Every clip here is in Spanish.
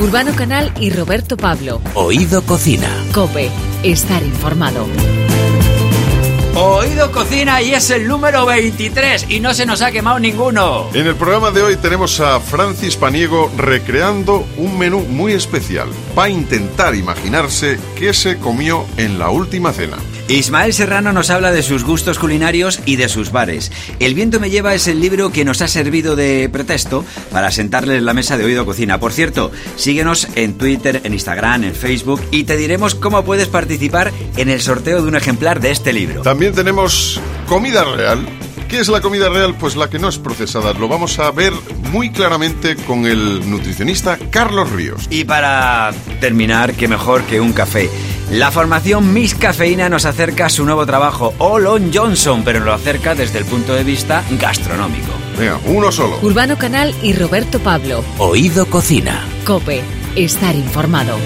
Urbano Canal y Roberto Pablo. Oído Cocina. Cope, estar informado. Oído Cocina y es el número 23 y no se nos ha quemado ninguno. En el programa de hoy tenemos a Francis Paniego recreando un menú muy especial. Va a intentar imaginarse qué se comió en la última cena. Ismael Serrano nos habla de sus gustos culinarios y de sus bares. El viento me lleva es el libro que nos ha servido de pretexto para sentarle en la mesa de Oído Cocina. Por cierto, síguenos en Twitter, en Instagram, en Facebook y te diremos cómo puedes participar en el sorteo de un ejemplar de este libro. También tenemos comida real. ¿Qué es la comida real? Pues la que no es procesada. Lo vamos a ver muy claramente con el nutricionista Carlos Ríos. Y para terminar, qué mejor que un café. La formación Miss Cafeína nos acerca a su nuevo trabajo, Olon Johnson, pero lo acerca desde el punto de vista gastronómico. Venga, uno solo. Urbano Canal y Roberto Pablo. Oído Cocina. Cope, estar informado.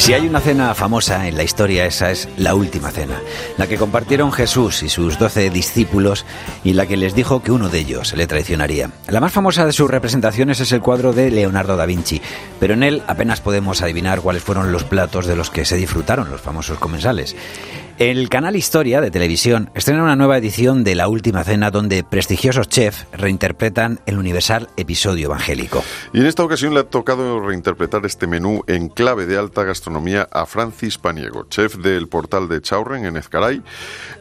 Si hay una cena famosa en la historia, esa es la última cena, la que compartieron Jesús y sus doce discípulos y la que les dijo que uno de ellos le traicionaría. La más famosa de sus representaciones es el cuadro de Leonardo da Vinci, pero en él apenas podemos adivinar cuáles fueron los platos de los que se disfrutaron los famosos comensales. El canal Historia de televisión estrena una nueva edición de La Última Cena donde prestigiosos chefs reinterpretan el universal episodio evangélico. Y en esta ocasión le ha tocado reinterpretar este menú en clave de alta gastronomía a Francis Paniego, chef del portal de Chaurren en Ezcaray.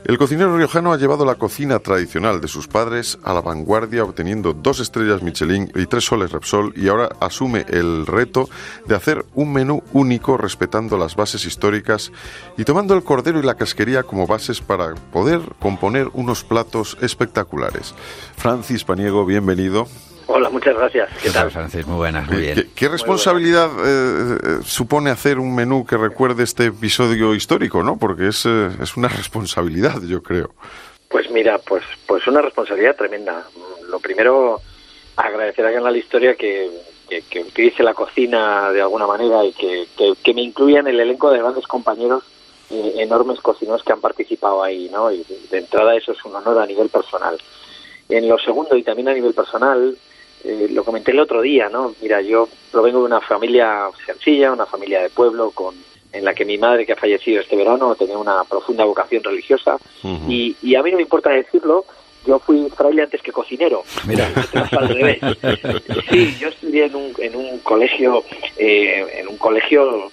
El cocinero riojano ha llevado la cocina tradicional de sus padres a la vanguardia obteniendo dos estrellas Michelin y tres soles Repsol y ahora asume el reto de hacer un menú único respetando las bases históricas y tomando el cordero y la quería como bases para poder componer unos platos espectaculares. Francis Paniego, bienvenido. Hola, muchas gracias. ¿Qué, tal? Francis? Muy buenas, muy bien. ¿Qué, qué responsabilidad eh, eh, supone hacer un menú que recuerde este episodio histórico, no? Porque es, eh, es una responsabilidad, yo creo. Pues mira, pues, pues una responsabilidad tremenda. Lo primero, agradecer a Canal Historia que, que, que, utilice la cocina de alguna manera y que, que me incluya en el elenco de grandes compañeros eh, enormes cocineros que han participado ahí, ¿no? Y de, entrada eso es un honor a nivel personal. En lo segundo y también a nivel personal, eh, lo comenté el otro día, ¿no? Mira, yo provengo de una familia sencilla, una familia de pueblo con en la que mi madre, que ha fallecido este verano, tenía una profunda vocación religiosa y, y a mí no me importa decirlo, yo fui fraile antes que cocinero. Mira, al revés. Sí, yo estudié en un, en un colegio, eh, en un colegio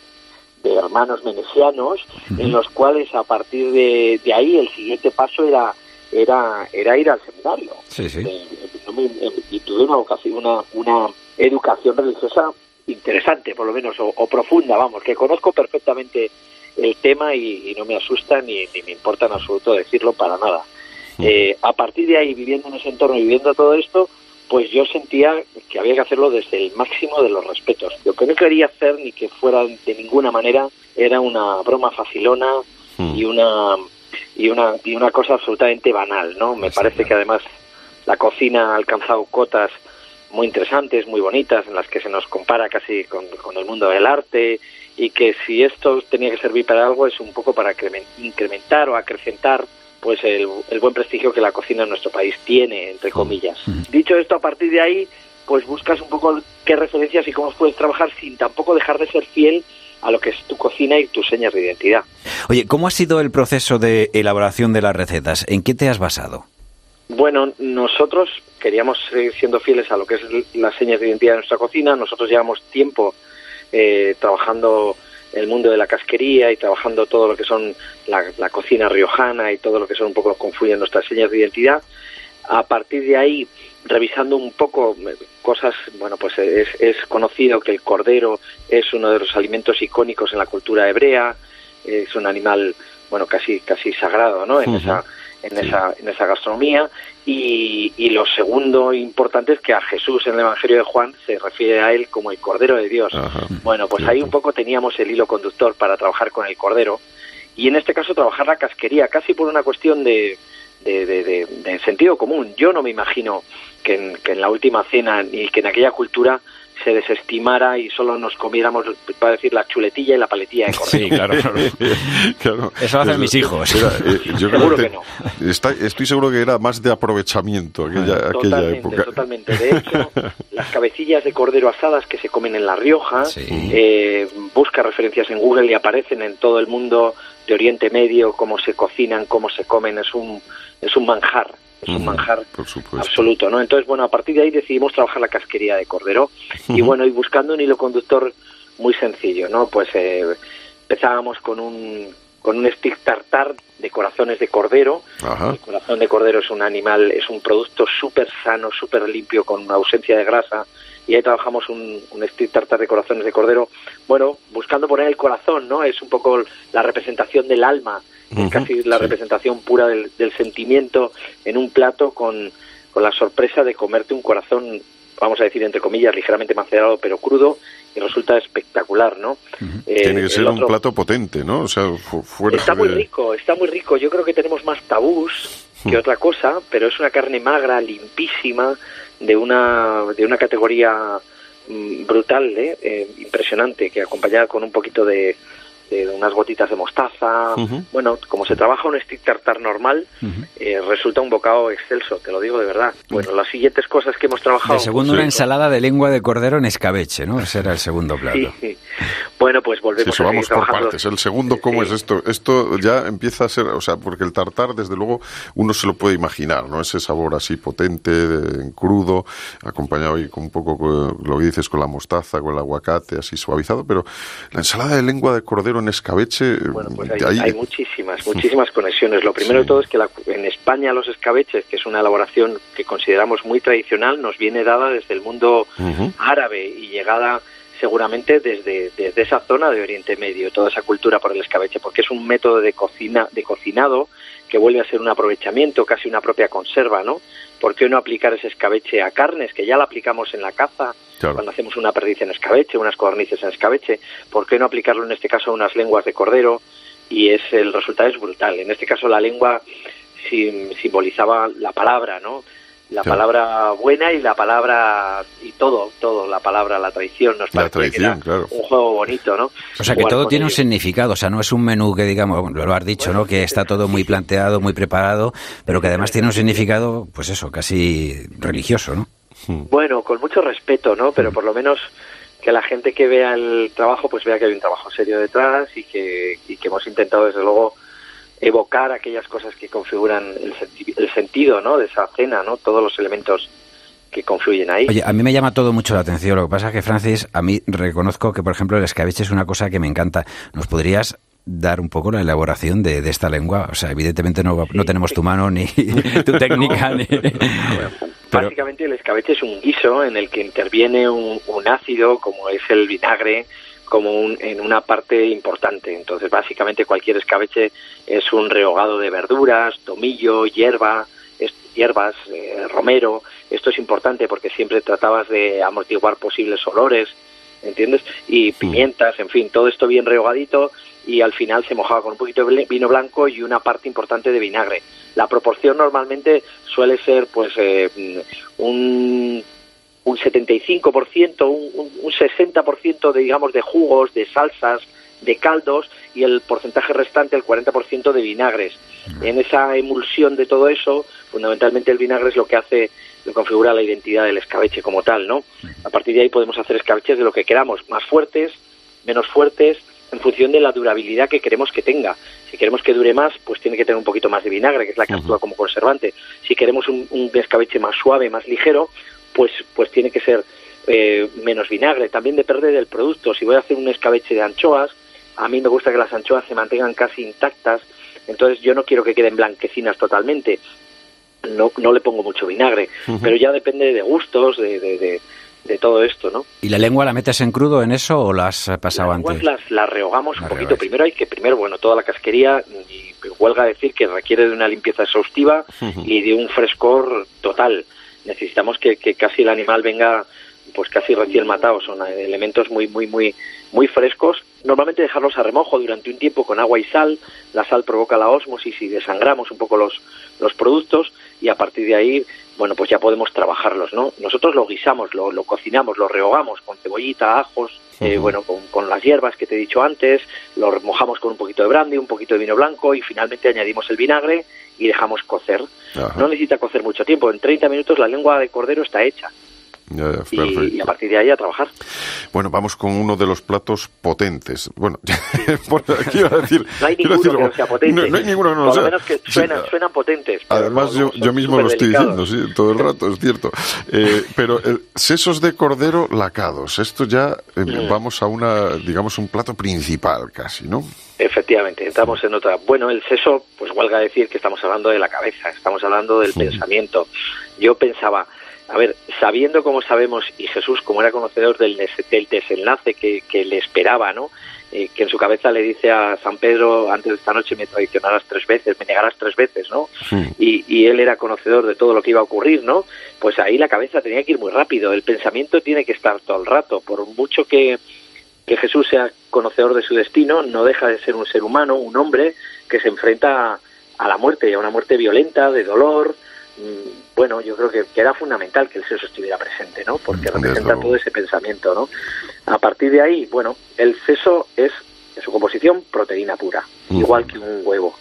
de hermanos menesianos, en los cuales a partir de, de, ahí el siguiente paso era era era ir al seminario. Sí, sí. Eh, y tuve una, una, una educación religiosa interesante, por lo menos, o, o, profunda, vamos, que conozco perfectamente el tema y, y no me asusta ni, ni, me importa en absoluto decirlo para nada. Eh, a partir de ahí, viviendo en ese entorno, viviendo todo esto, pues yo sentía que había que hacerlo desde el máximo de los respetos. Lo que no quería hacer ni que fuera de ninguna manera era una broma facilona y una y una y una cosa absolutamente banal, ¿no? Me parece que además la cocina ha alcanzado cotas muy interesantes, muy bonitas, en las que se nos compara casi con, con el mundo del arte y que si esto tenía que servir para algo es un poco para incrementar o acrecentar pues el, el, buen prestigio que la cocina en nuestro país tiene, entre comillas. Dicho esto, a partir de ahí, pues buscas un poco qué referencias y cómo puedes trabajar sin tampoco dejar de ser fiel a lo que es tu cocina y tus señas de identidad. Oye, ¿cómo ha sido el proceso de elaboración de las recetas? ¿En qué te has basado? Bueno, nosotros queríamos seguir siendo fieles a lo que es las señas de identidad de nuestra cocina. Nosotros llevamos tiempo eh, trabajando el mundo de la casquería y trabajando todo lo que son la, la, cocina riojana y todo lo que son un poco confluyen nuestras señas de identidad. A partir de ahí, revisando un poco cosas, bueno, pues es, es conocido que el cordero es uno de los alimentos icónicos en la cultura hebrea, es un animal, bueno, casi casi sagrado, ¿no? En uh -huh. esa en sí. esa en esa gastronomía y, y, lo segundo importante es que a Jesús en el Evangelio de Juan se refiere a él como el Cordero de Dios. Ajá. Bueno, pues ahí un poco teníamos el hilo conductor para trabajar con el Cordero y en este caso trabajar la casquería, casi por una cuestión de, de, de, de, de sentido común. Yo no me imagino que en, que en, la última cena y que en aquella cultura se desestimara y solo nos comiéramos, para decir, la chuletilla y la paletilla de cordero. Sí, claro. Claro. Eso lo hacen mis hijos. Era, eh, yo creo Seguro que que no. está- estoy seguro que era más de aprovechamiento aquella, aquella Totalmente, época. totalmente. De hecho, las cabecillas de cordero asadas que se comen en La Rioja, Sí. eh, busca referencias en Google y aparecen en todo el mundo de Oriente Medio, cómo se cocinan, cómo se comen, es un, es un manjar, es un manjar por absoluto, ¿no? Entonces, bueno, a partir de ahí decidimos trabajar la casquería de cordero y bueno, y buscando un hilo conductor muy sencillo, ¿no? Pues eh, empezábamos con un con un stick tartar de corazones de cordero, Ajá. el corazón de cordero es un animal, es un producto súper sano, súper limpio, con ausencia de grasa. Y ahí trabajamos un, un stick tartar de corazones de cordero. Bueno, buscando poner el corazón, ¿no? Es un poco la representación del alma, es casi la sí. representación pura del, del sentimiento en un plato con, con la sorpresa de comerte un corazón, vamos a decir entre comillas, ligeramente macerado pero crudo y resulta espectacular, ¿no? Eh, Tiene que ser un plato potente, ¿no? O sea, fu- fuera Está muy rico, está muy rico. Yo creo que tenemos más tabús que Hmm. otra cosa, pero es una carne magra, limpísima, de una, de una categoría mm, brutal, ¿eh? Eh, impresionante, que acompañada con un poquito de, de unas gotitas de mostaza. Ujú. Bueno, como se trabaja un stick tartar normal, eh, resulta un bocado excelso, te lo digo de verdad. Bueno, las siguientes cosas que hemos trabajado... De segundo, pues, una ensalada de lengua de cordero en escabeche, ¿no? Ese era el segundo plato. Sí, sí. Bueno, pues Sí, volvemos eso a vamos por trabajando. partes. El segundo, ¿cómo Sí. es esto? Esto ya empieza a ser, o sea, porque el tartar, desde luego, uno se lo puede imaginar, ¿no? Ese sabor así potente, de- crudo, acompañado ahí con un poco, con lo que dices, con la mostaza, con el aguacate, así suavizado, pero la ensalada de lengua de cordero en escabeche, Bueno, pues de hay, ahí... hay muchísimas, muchísimas conexiones. Lo primero Sí. de todo es que la- en España los escabeches, que es una elaboración que consideramos muy tradicional, nos viene dada desde el mundo árabe y llegada seguramente desde, desde esa zona de Oriente Medio, toda esa cultura por el escabeche, porque es un método de cocina, de cocinado que vuelve a ser un aprovechamiento, casi una propia conserva, ¿no? ¿Por qué no aplicar ese escabeche a carnes, que ya la aplicamos en la caza, Claro. cuando hacemos una perdiz en escabeche, unas codornices en escabeche? ¿Por qué no aplicarlo en este caso a unas lenguas de cordero? Y es el resultado es brutal. En este caso la lengua sim- simbolizaba la palabra, ¿no? La Claro. palabra buena y la palabra y todo, todo, la palabra, la traición, nos La traición, claro. un juego bonito, ¿no? O sea que Jugar todo tiene un significado, o sea, no es un menú que digamos, bueno, lo has dicho, ¿no? Que está todo muy planteado, muy preparado, pero que además tiene un significado, pues eso, casi religioso, ¿no? Bueno, con mucho respeto, ¿no? Pero por lo menos que la gente que vea el trabajo, pues vea que hay un trabajo serio detrás y que, y que hemos intentado, desde luego, evocar aquellas cosas que configuran el, senti- el sentido, ¿no? De esa cena, ¿no? Todos los elementos que confluyen ahí. Oye, a mí me llama todo mucho la atención. Lo que pasa es que, Francis, a mí reconozco que, por ejemplo, el escabeche es una cosa que me encanta. ¿Nos podrías dar un poco la elaboración de, de esta lengua? O sea, evidentemente no, va- no tenemos tu mano ni tu técnica. ni... Pero, Básicamente el escabeche es un guiso en el que interviene un, un ácido, como es el vinagre, como un- en una parte importante. Entonces, básicamente cualquier escabeche es un rehogado de verduras, tomillo, hierba, es- hierbas, eh, romero. Esto es importante porque siempre tratabas de amortiguar posibles olores, ¿entiendes? Y pimientas, en fin, todo esto bien rehogadito y al final se mojaba con un poquito de vino blanco y una parte importante de vinagre. La proporción normalmente suele ser pues eh, un un 75%, un, un, un 60% de digamos de jugos, de salsas, de caldos y el porcentaje restante, el 40% de vinagres. En esa emulsión de todo eso, fundamentalmente el vinagre es lo que hace, lo configura la identidad del escabeche como tal, ¿no? A partir de ahí podemos hacer escabeches de lo que queramos, más fuertes, menos fuertes, en función de la durabilidad que queremos que tenga. Si queremos que dure más, pues tiene que tener un poquito más de vinagre, que es la que actúa como conservante. Si queremos un, un escabeche más suave, más ligero, pues, pues tiene que ser eh, menos vinagre. También depende del producto. Si voy a hacer un escabeche de anchoas, a mí me gusta que las anchoas se mantengan casi intactas, entonces yo no quiero que queden blanquecinas totalmente. No, no le pongo mucho vinagre, pero ya depende de gustos, de, de, de, de todo esto, ¿no? ¿Y la lengua la metes en crudo en eso o la has pasado Las lenguas antes? las, las rehogamos un poquito. rehogáis. Primero hay que, primero, bueno, toda la casquería, y huelga decir que requiere de una limpieza exhaustiva y de un frescor total. Necesitamos que, que casi el animal venga pues casi recién matado. Son elementos muy, muy, muy muy frescos, normalmente dejarlos a remojo durante un tiempo con agua y sal, la sal provoca la ósmosis y desangramos un poco los, los productos y a partir de ahí, bueno, pues ya podemos trabajarlos, ¿no? Nosotros lo guisamos, lo, lo cocinamos, lo rehogamos con cebollita, ajos, eh, bueno, con, con, las hierbas que te he dicho antes, lo mojamos con un poquito de brandy, un poquito de vino blanco y finalmente añadimos el vinagre y dejamos cocer. Ajá. No necesita cocer mucho tiempo, en 30 minutos la lengua de cordero está hecha. Ya, ya, y, y, a partir de ahí a trabajar. Bueno, vamos con uno de los platos potentes. Bueno, quiero decir... No hay ninguno decir, que no sea potente. No, no hay ninguno que no lo sea. menos que suenan, Sí, suenan potentes. Además, yo, yo mismo lo estoy diciendo, sí, todo el rato, es cierto. Eh, pero sesos de cordero lacados, esto ya eh, Mm. vamos a una, digamos, un plato principal casi, ¿no? Efectivamente, entramos en otra. Bueno, el seso, pues huelga decir que estamos hablando de la cabeza, estamos hablando del pensamiento. Yo pensaba, a ver, sabiendo como sabemos, y Jesús, como era conocedor del, des- del desenlace que, que le esperaba, ¿no? Eh, que en su cabeza le dice a San Pedro, antes de esta noche me traicionarás tres veces, me negarás tres veces, ¿no? y, y él era conocedor de todo lo que iba a ocurrir, ¿no? Pues ahí la cabeza tenía que ir muy rápido, el pensamiento tiene que estar todo el rato, por mucho que, que Jesús sea conocedor de su destino, no deja de ser un ser humano, un hombre que se enfrenta a la muerte, y a una muerte violenta, de dolor. Mm, Bueno, yo creo que, que era fundamental que el seso estuviera presente, ¿no? Porque representa todo ese pensamiento, ¿no? A partir de ahí, bueno, el seso es, en su composición, proteína pura, igual que un huevo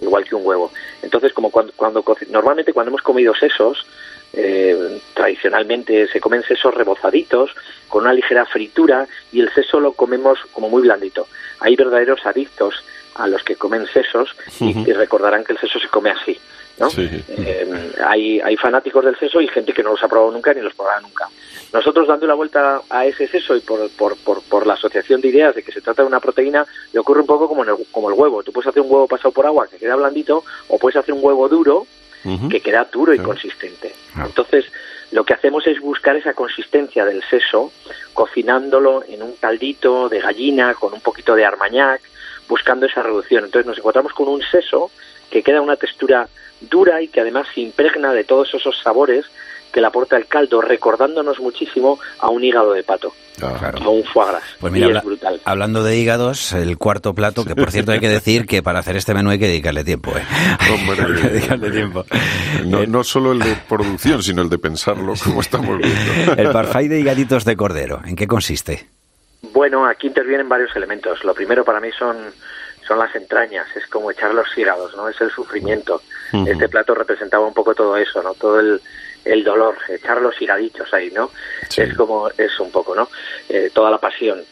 igual que un huevo. Entonces, como cuando, cuando normalmente cuando hemos comido sesos, eh, tradicionalmente se comen sesos rebozaditos con una ligera fritura y el seso lo comemos como muy blandito. Hay verdaderos adictos a los que comen sesos y, y recordarán que el seso se come así. ¿No? Sí. Eh, hay, hay fanáticos del seso y gente que no los ha probado nunca ni los probará nunca. Nosotros dando la vuelta a ese seso y por, por, por, por la asociación de ideas de que se trata de una proteína, le ocurre un poco como, en el, como el huevo. Tú puedes hacer un huevo pasado por agua que queda blandito o puedes hacer un huevo duro que queda duro y Claro. consistente. Claro. Entonces, lo que hacemos es buscar esa consistencia del seso, cocinándolo en un caldito de gallina con un poquito de armañac, buscando esa reducción. Entonces nos encontramos con un seso que queda una textura dura y que además se impregna de todos esos sabores que le aporta el caldo, recordándonos muchísimo a un hígado de pato, Ah, Claro. a un foie gras. Pues mira, y habla- es brutal. hablando de hígados, el cuarto plato, que por cierto hay que decir que para hacer este menú hay que dedicarle tiempo, ¿eh? Hombre. hay que dedicarle tiempo. No, no solo el de producción, sino el de pensarlo, como estamos viendo. El parfait de higaditos de cordero, ¿en qué consiste? Bueno, aquí intervienen varios elementos. Lo primero para mí son, son las entrañas, es como echar los hígados, ¿no? Es el sufrimiento. Este plato representaba un poco todo eso, ¿no? Todo el, el dolor, echar los higaditos ahí, ¿no? Sí. Es como eso un poco, ¿no? Eh, toda la pasión.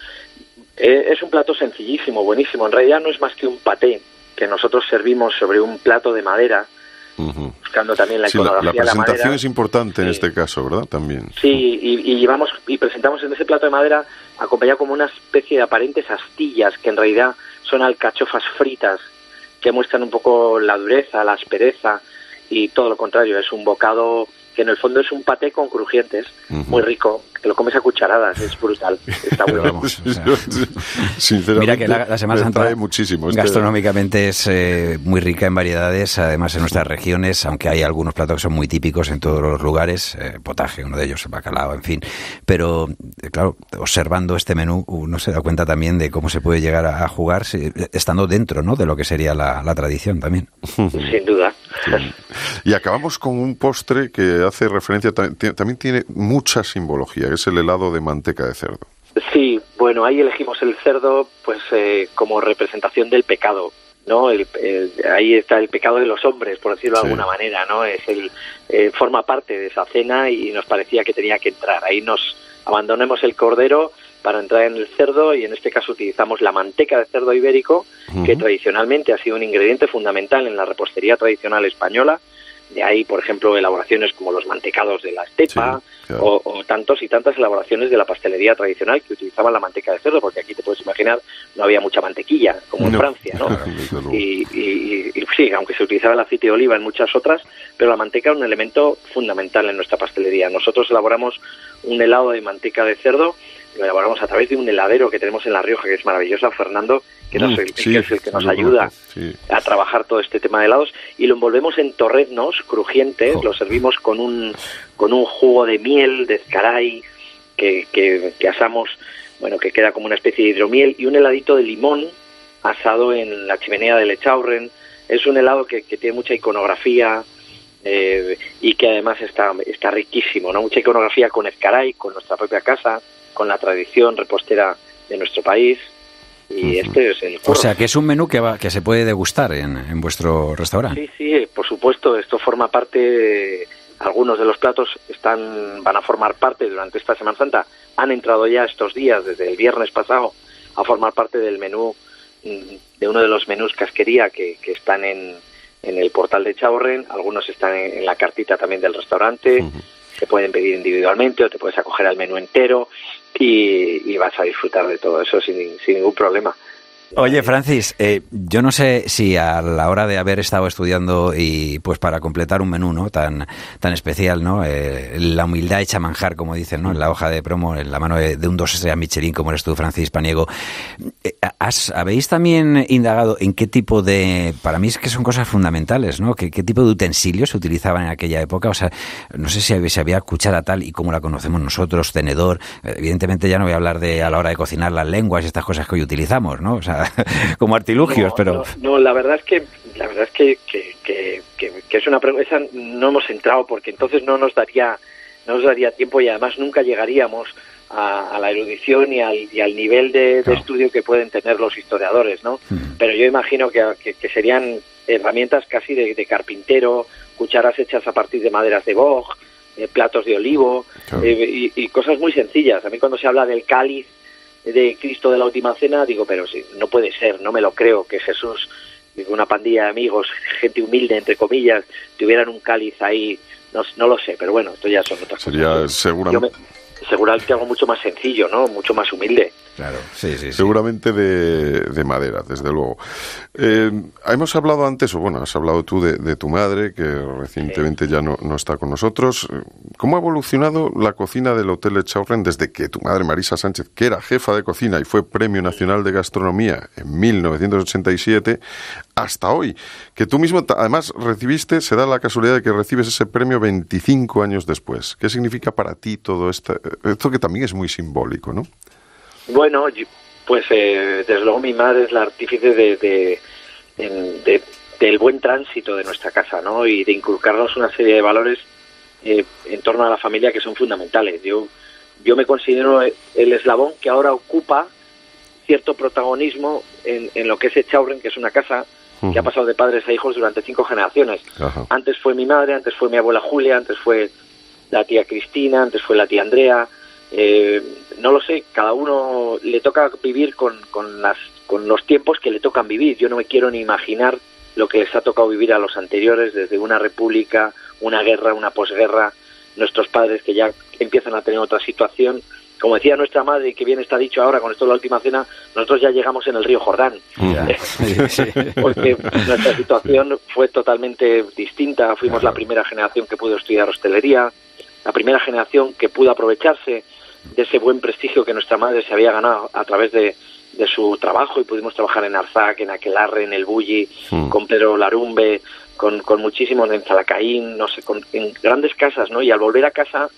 Eh, es un plato sencillísimo, buenísimo. En realidad no es más que un paté que nosotros servimos sobre un plato de madera, buscando también la Sí, la, iconografía la la presentación madera. es importante en Sí. este caso, ¿verdad? También. Sí, y, y llevamos y presentamos en ese plato de madera acompañado como una especie de aparentes astillas que en realidad son alcachofas fritas que muestran un poco la dureza, la aspereza y todo lo contrario, es un bocado que en el fondo es un paté con crujientes, muy rico, que lo comes a cucharadas, es brutal, está bueno. vamos, Sí, o sea, yo- Sinceramente, Mira que la, la Semana Santa atrae muchísimo. este- gastronómicamente es eh, muy rica en variedades, además en nuestras regiones, aunque hay algunos platos que son muy típicos en todos los lugares, eh, potaje, uno de ellos, el bacalao, en fin. Pero, eh, claro, observando este menú, uno se da cuenta también de cómo se puede llegar a, a jugar si- estando dentro ¿no? de lo que sería la, la tradición también. Sin duda. Y acabamos con un postre que hace referencia, también tiene mucha simbología, que es el helado de manteca de cerdo. Sí, bueno, ahí elegimos el cerdo pues eh, como representación del pecado, ¿no? El- el- ahí está el pecado de los hombres, por decirlo de alguna manera, ¿no? Es el eh, forma parte de esa cena y nos parecía que tenía que entrar. Ahí nos abandonemos el cordero para entrar en el cerdo y en este caso utilizamos la manteca de cerdo ibérico, que tradicionalmente ha sido un ingrediente fundamental en la repostería tradicional española. De ahí, por ejemplo, elaboraciones como los mantecados de la estepa Sí, claro. o, o tantos y tantas elaboraciones de la pastelería tradicional que utilizaban la manteca de cerdo, porque aquí te puedes imaginar no había mucha mantequilla como en Francia, ¿no? Y, y- y- sí, aunque se utilizaba el aceite de oliva en muchas otras, pero la manteca es un elemento fundamental en nuestra pastelería. Nosotros elaboramos un helado de manteca de cerdo, lo elaboramos a través de un heladero que tenemos en La Rioja, que es maravilloso, Fernando, que, nos- Mm, sí, que es el que nos ayuda sí. a trabajar todo este tema de helados y lo envolvemos en torreznos crujientes, lo servimos con un con un jugo de miel de escaray que, que, que asamos bueno, que queda como una especie de hidromiel, y un heladito de limón asado en la chimenea del Echaurren. Es un helado que, que tiene mucha iconografía eh, y que además está, está riquísimo, ¿no? Mucha iconografía con Ezcaray, con nuestra propia casa, con la tradición repostera de nuestro país. Y este es el... O sea, que es un menú que, va, que se puede degustar en, en vuestro restaurante. Sí, sí, por supuesto. Esto forma parte... De, algunos de los platos están van a formar parte durante esta Semana Santa. Han entrado ya estos días, desde el viernes pasado, a formar parte del menú, mm, de uno de los menús casquería que, que están en, en el portal de Chaurren. Algunos están en, en la cartita también del restaurante. Se pueden pedir individualmente o te puedes acoger al menú entero y, y vas a disfrutar de todo eso sin, sin ningún problema. Oye, Francis, eh, yo no sé si a la hora de haber estado estudiando y pues para completar un menú no tan tan especial, ¿no? Eh, la humildad hecha manjar, como dicen, ¿no? En la hoja de promo, en la mano de, un dos estrellas Michelin, como eres tú, Francis Paniego. Eh, ¿has, ¿Habéis también indagado en qué tipo de, para mí es que son cosas fundamentales, ¿no? ¿Qué, qué tipo de utensilios se utilizaban en aquella época? O sea, no sé si había, si había cuchara tal y como la conocemos nosotros, tenedor. Evidentemente ya no voy a hablar de a la hora de cocinar las lenguas y estas cosas que hoy utilizamos, ¿no? O sea, como artilugios, no, pero... No, no, la verdad es que la verdad es que, que, que, que es una pregunta, no hemos entrado porque entonces no nos daría no nos daría tiempo y además nunca llegaríamos a, a la erudición y al, y al nivel de, de, estudio que pueden tener los historiadores, ¿no? Mm. Pero yo imagino que, que, serían herramientas casi de, de, carpintero, cucharas hechas a partir de maderas de boj, eh, platos de olivo claro. eh, y, y, cosas muy sencillas. A mí cuando se habla del cáliz de Cristo de la Última Cena, digo, pero sí, no puede ser, no me lo creo que Jesús, una pandilla de amigos, gente humilde, entre comillas, tuvieran un cáliz ahí, no, no lo sé, pero bueno, esto ya son otras Sería cosas. seguramente... seguramente algo mucho más sencillo, ¿no? Mucho más humilde. Claro, sí, sí, sí. Seguramente de, de, madera, desde luego. Eh, hemos hablado antes, o bueno, has hablado tú de, de tu madre, que recientemente sí. ya no, no, está con nosotros. ¿Cómo ha evolucionado la cocina del Hotel Echaurren desde que tu madre, Marisa Sánchez, que era jefa de cocina y fue Premio Nacional de Gastronomía en 1987, hasta hoy? Que tú mismo, además, recibiste, se da la casualidad de que recibes ese premio 25 años después. ¿Qué significa para ti todo esto? Esto que también es muy simbólico, ¿no? Bueno, pues eh, desde luego mi madre es la artífice de, de, de, del buen tránsito de nuestra casa, ¿no? Y de inculcarnos una serie de valores eh, en torno a la familia que son fundamentales. Yo, yo me considero el eslabón que ahora ocupa cierto protagonismo en, en lo que es Echaurren, que es una casa que ha pasado de padres a hijos durante cinco generaciones. Antes fue mi madre, antes fue mi abuela Julia, antes fue la tía Cristina, antes fue la tía Andrea, eh, no lo sé, cada uno le toca vivir con, con, las, con los tiempos que le tocan vivir. Yo no me quiero ni imaginar lo que les ha tocado vivir a los anteriores, desde una república, una guerra, una posguerra, nuestros padres que ya empiezan a tener otra situación. Como decía nuestra madre, que bien está dicho ahora con esto de la última cena, nosotros ya llegamos en el río Jordán. Yeah. Porque nuestra situación fue totalmente distinta. Fuimos claro. la primera generación que pudo estudiar hostelería, la primera generación que pudo aprovecharse de ese buen prestigio que nuestra madre se había ganado a través de, de su trabajo y pudimos trabajar en Arzac, en Aquelarre, en El Bulli, mm. con Pedro Larumbe, con, con muchísimos en Zalacaín, no sé, con, en grandes casas, ¿no? Y al volver a casa,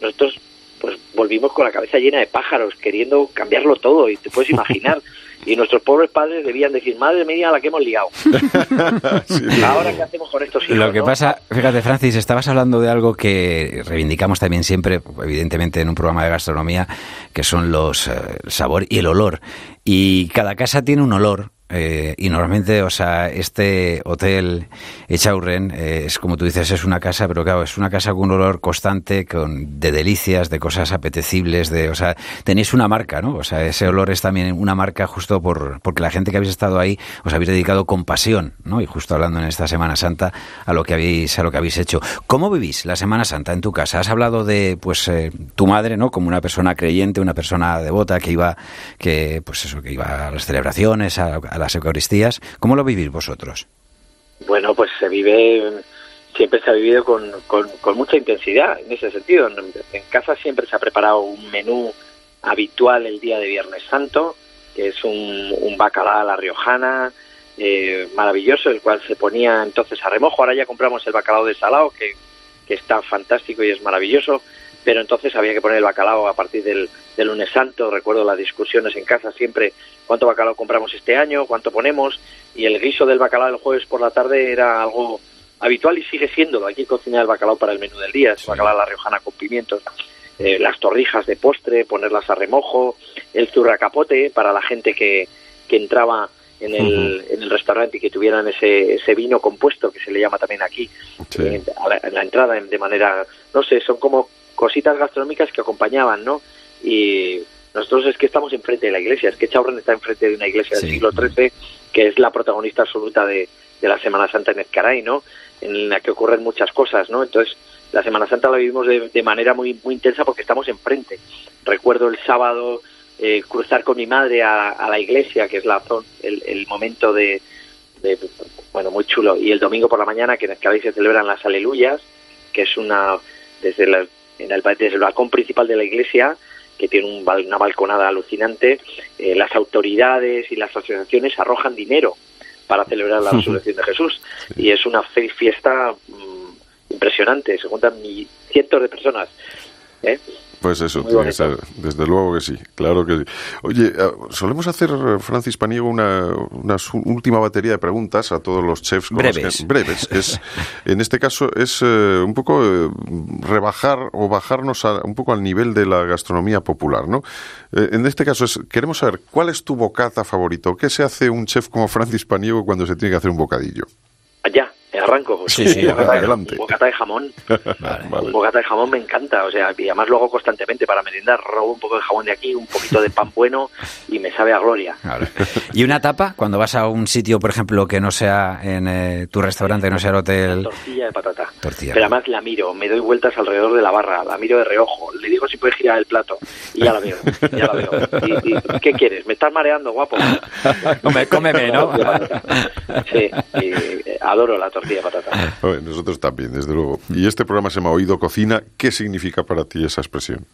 nosotros pues volvimos con la cabeza llena de pájaros, queriendo cambiarlo todo, y te puedes imaginar. Y nuestros pobres padres debían decir, madre mía, la que hemos liado. sí, Ahora, ¿qué hacemos con estos hijos? Lo que ¿no? pasa, fíjate, Francis, estabas hablando de algo que reivindicamos también siempre, evidentemente, en un programa de gastronomía, que son los eh, el sabor y el olor. Y cada casa tiene un olor eh, y normalmente, o sea, este hotel Echaurren eh, es como tú dices, es una casa, pero claro, es una casa con un olor constante, con de delicias, de cosas apetecibles, de, o sea, tenéis una marca, ¿no? O sea, ese olor es también una marca justo por porque la gente que habéis estado ahí os habéis dedicado con pasión, ¿no? Y justo hablando en esta Semana Santa a lo que habéis a lo que habéis hecho. ¿Cómo vivís la Semana Santa en tu casa? Has hablado de pues eh, tu madre, ¿no? Como una persona creyente, una persona devota que iba que pues eso, que iba a las celebraciones, a, a las Eucaristías. ¿Cómo lo vivís vosotros? Bueno, pues se vive, siempre se ha vivido con, con, mucha intensidad en ese sentido. En, casa siempre se ha preparado un menú habitual el día de Viernes Santo, que es un, un bacalao a la riojana, eh, maravilloso, el cual se ponía entonces a remojo. Ahora ya compramos el bacalao de salado, que, que está fantástico y es maravilloso. pero entonces había que poner el bacalao a partir del, del lunes santo. Recuerdo las discusiones en casa siempre, cuánto bacalao compramos este año, cuánto ponemos, y el guiso del bacalao el jueves por la tarde era algo habitual y sigue siendo. Aquí cocinar el bacalao para el menú del día, es bacalao a la riojana con pimientos, eh, las torrijas de postre, ponerlas a remojo, el zurracapote para la gente que, que entraba en el, en el restaurante y que tuvieran ese, ese vino compuesto que se le llama también aquí Sí. eh, a la, en la entrada de manera no sé son como cositas gastronómicas que acompañaban no y nosotros es que estamos enfrente de la iglesia es que Chaurren está enfrente de una iglesia del siglo XIII que es la protagonista absoluta de, de la Semana Santa en Ezcaray no en la que ocurren muchas cosas no entonces la Semana Santa la vivimos de, de manera muy muy intensa porque estamos enfrente. Recuerdo el sábado eh, cruzar con mi madre a, a la iglesia, que es la el, el momento de, de- bueno, muy chulo. Y el domingo por la mañana, que en Escalay se celebran las aleluyas, que es una, desde, la- en el, desde el balcón principal de la iglesia, que tiene un una balconada alucinante, eh, las autoridades y las asociaciones arrojan dinero para celebrar la resurrección de Jesús. Y es una fiesta mm, impresionante, se juntan cientos de personas. ¿eh? Pues eso, tiene que ser, desde luego que sí, claro que sí. Oye, eh, solemos hacer, eh, Francis Paniego, una, una su- última batería de preguntas a todos los chefs. con los Breves. que- breves. Es, en este caso es eh, un poco eh, rebajar o bajarnos a- un poco al nivel de la gastronomía popular, ¿no? Eh, en este caso es, queremos saber, ¿cuál es tu bocata favorito? ¿Qué se hace un chef como Francis Paniego cuando se tiene que hacer un bocadillo? Allá, arranco. Sí, sí, bocata, adelante. bocata de jamón. Vale. Bocata de jamón me encanta, o sea, y además lo hago constantemente para merendar. Robo un poco de jamón de aquí, un poquito de pan bueno y me sabe a gloria. ¿Y una tapa? Cuando vas a un sitio, por ejemplo, que no sea en eh, tu restaurante, que no sea el hotel. Tortilla de patata. Tortilla. Pero además la miro, me doy vueltas alrededor de la barra, la miro de reojo, le digo si puede girar el plato y ya la veo, ya la veo. ¿Y, y qué quieres? ¿Me estás mareando, guapo? Come- cómeme, ¿no? Sí, y, adoro la tortilla patata. Nosotros también, desde luego. Y este programa se llama Oído Cocina. ¿Qué significa para ti esa expresión?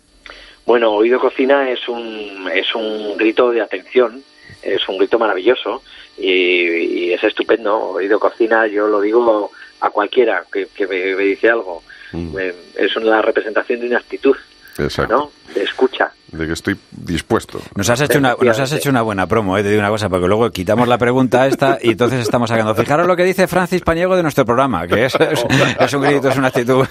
Bueno, Oído Cocina es un, es un grito de atención, es un grito maravilloso y, y es estupendo. Oído Cocina, yo lo digo a cualquiera que, que me, me dice algo. Mm. Eh, es una representación de una actitud, Exacto. ¿no? De escucha. De que estoy dispuesto. Nos has hecho una, nos has hecho una buena promo, eh, te digo una cosa, porque luego quitamos la pregunta esta y entonces estamos sacando. Fijaros lo que dice Francis Paniego de nuestro programa, que es, es, es un grito, es una actitud.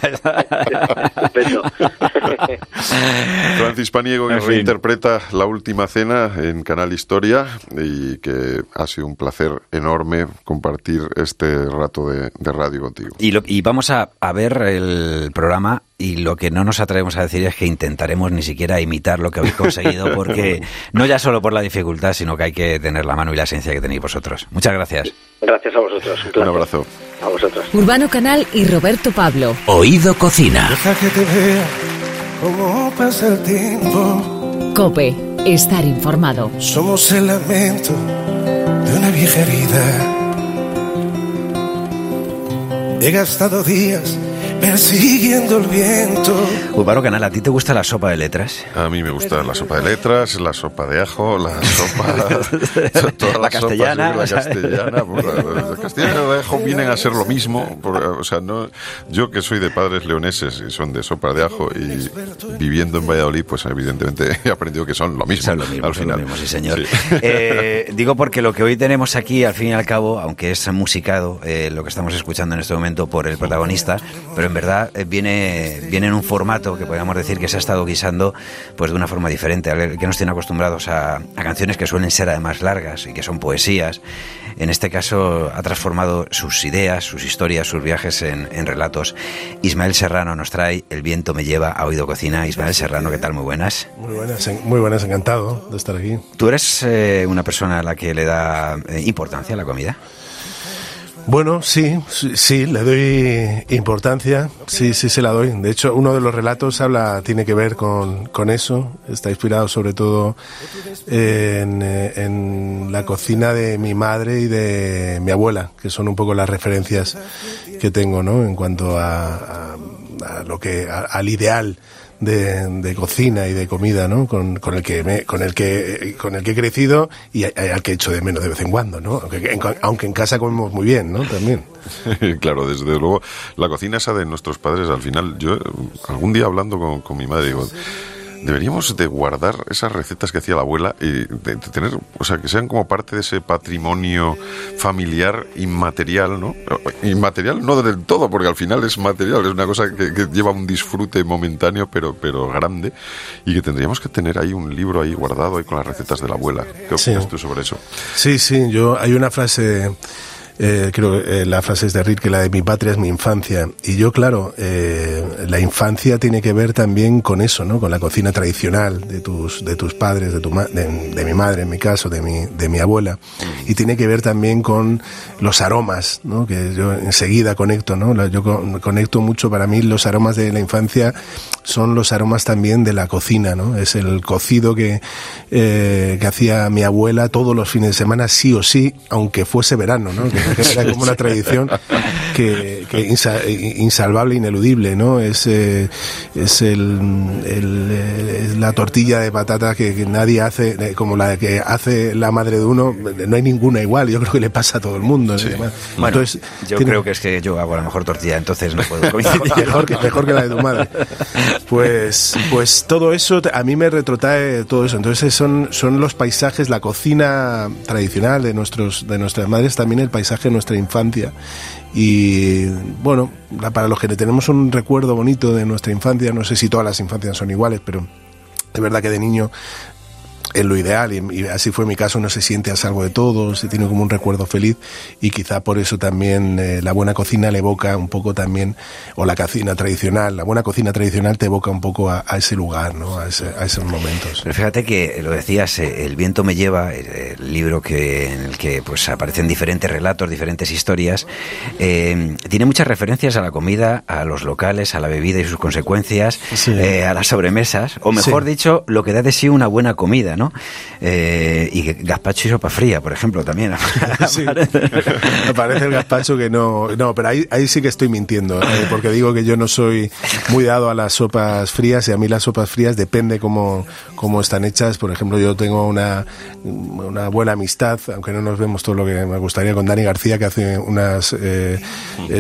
Francis Paniego que En fin. reinterpreta La Última Cena en Canal Historia y que ha sido un placer enorme compartir este rato de, de radio contigo. Y, lo- y vamos a, a ver el programa y lo que no nos atrevemos a decir es que intentaremos ni siquiera imitar lo que habéis conseguido, porque no ya solo por la dificultad, sino que hay que tener la mano y la esencia que tenéis vosotros. Muchas gracias. Gracias a vosotros. Un, Un abrazo. A vosotros. Urbano Canal y Roberto Pablo. Oído Cocina. Deja que te vea cómo pasa el tiempo. Cope, estar informado. Somos el lamento de una vieja herida. He gastado días persiguiendo el viento. Urbano Canal, ¿a ti te gusta la sopa de letras? A mí me gusta la sopa de letras, la sopa de ajo, la sopa... todas La las castellana, sopas, la castellana. pues, la, la castellana y la de ajo vienen a ser lo mismo. o sea, no, yo que soy de padres leoneses y son de sopa de ajo y viviendo en Valladolid, pues evidentemente he aprendido que son lo mismo, Son lo mismo, al final. lo mismo, sí, señor. Sí. Eh, digo porque lo que hoy tenemos aquí, al fin y al cabo, aunque es musicado, eh, lo que estamos escuchando en este momento por el protagonista, pero en verdad eh, viene, viene en un formato que podríamos decir que se ha estado guisando pues de una forma diferente, que nos tiene acostumbrados a, a canciones que suelen ser además largas y que son poesías. En este caso ha transformado sus ideas, sus historias, sus viajes en, en relatos. Ismael Serrano nos trae El viento me lleva a Oído Cocina. Ismael Serrano, ¿qué tal? Muy buenas. Muy buenas, en- muy buenas, encantado de estar aquí. ¿Tú eres eh, una persona a la que le da eh, importancia a la comida? Bueno, sí, sí, le doy importancia, sí, sí se la doy. De hecho, uno de los relatos habla, tiene que ver con, con eso. Está inspirado sobre todo en, eh, en la cocina de mi madre y de mi abuela, que son un poco las referencias que tengo, ¿no? En cuanto a, a- a lo que, a- al ideal de, cocina y de comida, ¿no? Con, con el que con el que con el que he crecido y al que he hecho de menos de vez en cuando, ¿no? Aunque en, aunque en casa comemos muy bien, ¿no? También. claro, desde luego la cocina esa de nuestros padres al final yo algún día hablando con, con mi madre digo deberíamos de guardar esas recetas que hacía la abuela y de, tener, o sea, que sean como parte de ese patrimonio familiar inmaterial, ¿no? Inmaterial no del todo, porque al final es material, es una cosa que, lleva un disfrute momentáneo, pero, pero grande, y que tendríamos que tener ahí un libro ahí guardado ahí con las recetas de la abuela. ¿Qué opinas tú sobre eso? Sí, sí, yo hay una frase eh, creo que eh, la frase es de Rilke, la de mi patria es mi infancia. Y yo, claro, eh, la infancia tiene que ver también con eso, ¿no? Con la cocina tradicional de tus, de tus padres, de, tu de, mi madre en mi caso, de mi, de mi abuela. Y tiene que ver también con los aromas, ¿no? Que yo enseguida conecto, ¿no? Yo conecto mucho, para mí los aromas de la infancia son los aromas también de la cocina, ¿no? Es el cocido que, que hacía mi abuela todos los fines de semana, sí o sí, aunque fuese verano, ¿no? era como una tradición que, que insalvable, ineludible, ¿no? Es, eh, es el, el, la tortilla de patata que, nadie hace, como la que hace la madre de uno, no hay ninguna igual, yo creo que le pasa a todo el mundo. Bueno, entonces, yo creo que es que yo hago la mejor tortilla, entonces no puedo mejor, que, mejor que la de tu madre. Pues, pues todo eso, a mí me retrotrae todo eso. Entonces son, son los paisajes, la cocina tradicional de, nuestros, de nuestras madres, también el paisaje de nuestra infancia. Y bueno, para los que tenemos un recuerdo bonito de nuestra infancia, no sé si todas las infancias son iguales, pero es verdad que de niño es lo ideal y, así fue mi caso, no se siente a salvo de todo, se tiene como un recuerdo feliz y quizá por eso también eh, la buena cocina le evoca un poco también, o la cocina tradicional, la buena cocina tradicional te evoca un poco a, ese lugar, ¿no? a, esos momentos. Pero fíjate que lo decías, eh, El viento me lleva, el, libro que, en el que pues aparecen diferentes relatos, diferentes historias, eh, tiene muchas referencias a la comida, a los locales, a la bebida y sus consecuencias, a las sobremesas, o mejor dicho, lo que da de sí una buena comida, ¿no? Eh, y gazpacho y sopa fría, por ejemplo, también. me parece el gazpacho que no... No, pero ahí, ahí sí que estoy mintiendo, eh, porque digo que yo no soy muy dado a las sopas frías y a mí las sopas frías depende cómo, cómo están hechas. Por ejemplo, yo tengo una, una buena amistad, aunque no nos vemos todo lo que me gustaría, con Dani García, que hace unas eh,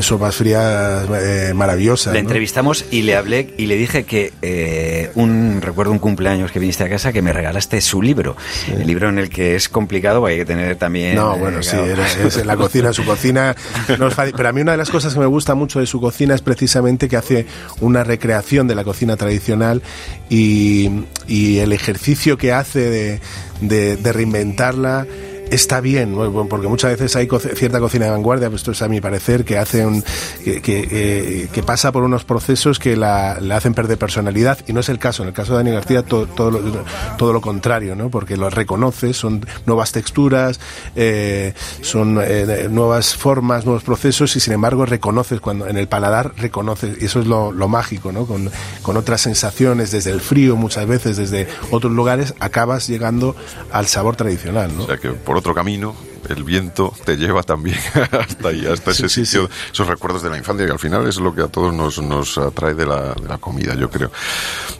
sopas frías maravillosas. Le entrevistamos y le hablé y le dije que un recuerdo un cumpleaños que viniste a casa que me regalaste su libro. El libro en el que es complicado, hay que tener también. No, bueno, eh, sí, es, en la cocina, su cocina no es fácil. Pero a mí una de las cosas que me gusta mucho de su cocina es precisamente que hace una recreación de la cocina tradicional y, el ejercicio que hace de, de reinventarla está bien, porque muchas veces hay cierta cocina de vanguardia, pues esto es a mi parecer, que hace un, que, pasa por unos procesos que la, hacen perder personalidad, y no es el caso. En el caso de Dani García, todo, todo, lo, contrario, ¿no? porque lo reconoce, son nuevas texturas, eh, son eh, nuevas formas, nuevos procesos, y sin embargo reconoces, cuando en el paladar reconoces, y eso es lo, lo mágico, ¿no? Con, con otras sensaciones, desde el frío, muchas veces, desde otros lugares, acabas llegando al sabor tradicional. ¿no? O sea que por otro camino, el viento te lleva también hasta ahí, hasta ese sitio, esos recuerdos de la infancia, que al final es lo que a todos nos, nos atrae de la, de la, comida, yo creo.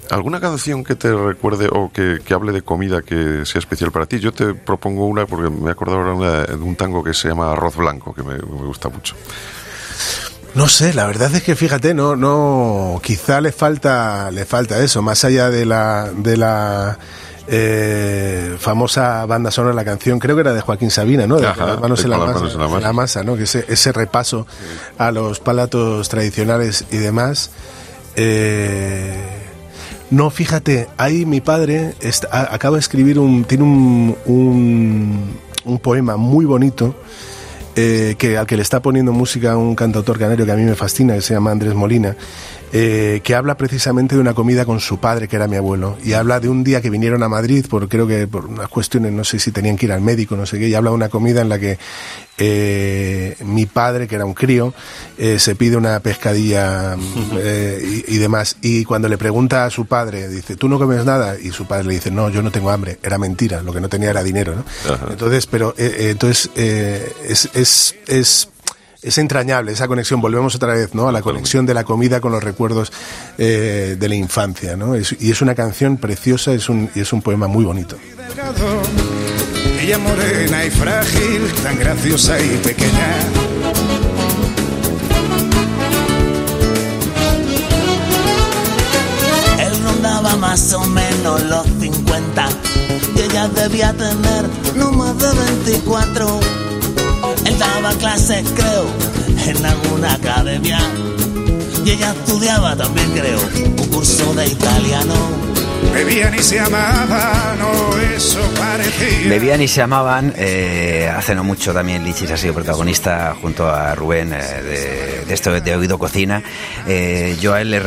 ¿Alguna canción que te recuerde o que, que, hable de comida que sea especial para ti? Yo te propongo una, porque me he acordado ahora de un tango que se llama Arroz Blanco, que me, me gusta mucho. No sé, la verdad es que fíjate, no, no, quizá le falta, le falta eso, más allá de la, de la eh, famosa banda sonora de la canción, creo que era de Joaquín Sabina, ¿no? De las manos, en la, masa, ¿no? Que ese, ese repaso a los palatos tradicionales y demás. Eh, no, fíjate, ahí mi padre acaba de escribir un, tiene un, un, un poema muy bonito. Eh, que al que le está poniendo música un cantautor canario que a mí me fascina, que se llama Andrés Molina, eh, que habla precisamente de una comida con su padre, que era mi abuelo, y habla de un día que vinieron a Madrid, por creo que por unas cuestiones, no sé si tenían que ir al médico, no sé qué, y habla de una comida en la que eh, mi padre, que era un crío, eh, se pide una pescadilla y, demás, y cuando le pregunta a su padre, dice, ¿tú no comes nada? Y su padre le dice, no, yo no tengo hambre, era mentira, lo que no tenía era dinero, ¿no? Entonces, pero, entonces, es, es, es es entrañable esa conexión. Volvemos otra vez, ¿no? A la conexión de la comida con los recuerdos eh, de la infancia, ¿no? Es- y es una canción preciosa, es un, y es un poema muy bonito. delgado, ella morena y frágil, tan graciosa y pequeña. Él rondaba más o menos los 50 y ella debía tener no más de 24. Él daba clases, creo, en alguna academia y ella estudiaba también, creo, un curso de italiano. Bebían y se amaban, o eso parecía. Bebían y se amaban. eh, hace no mucho también Lichis ha sido protagonista junto a Rubén eh, de, de esto de Oído Cocina. Eh, yo a él le,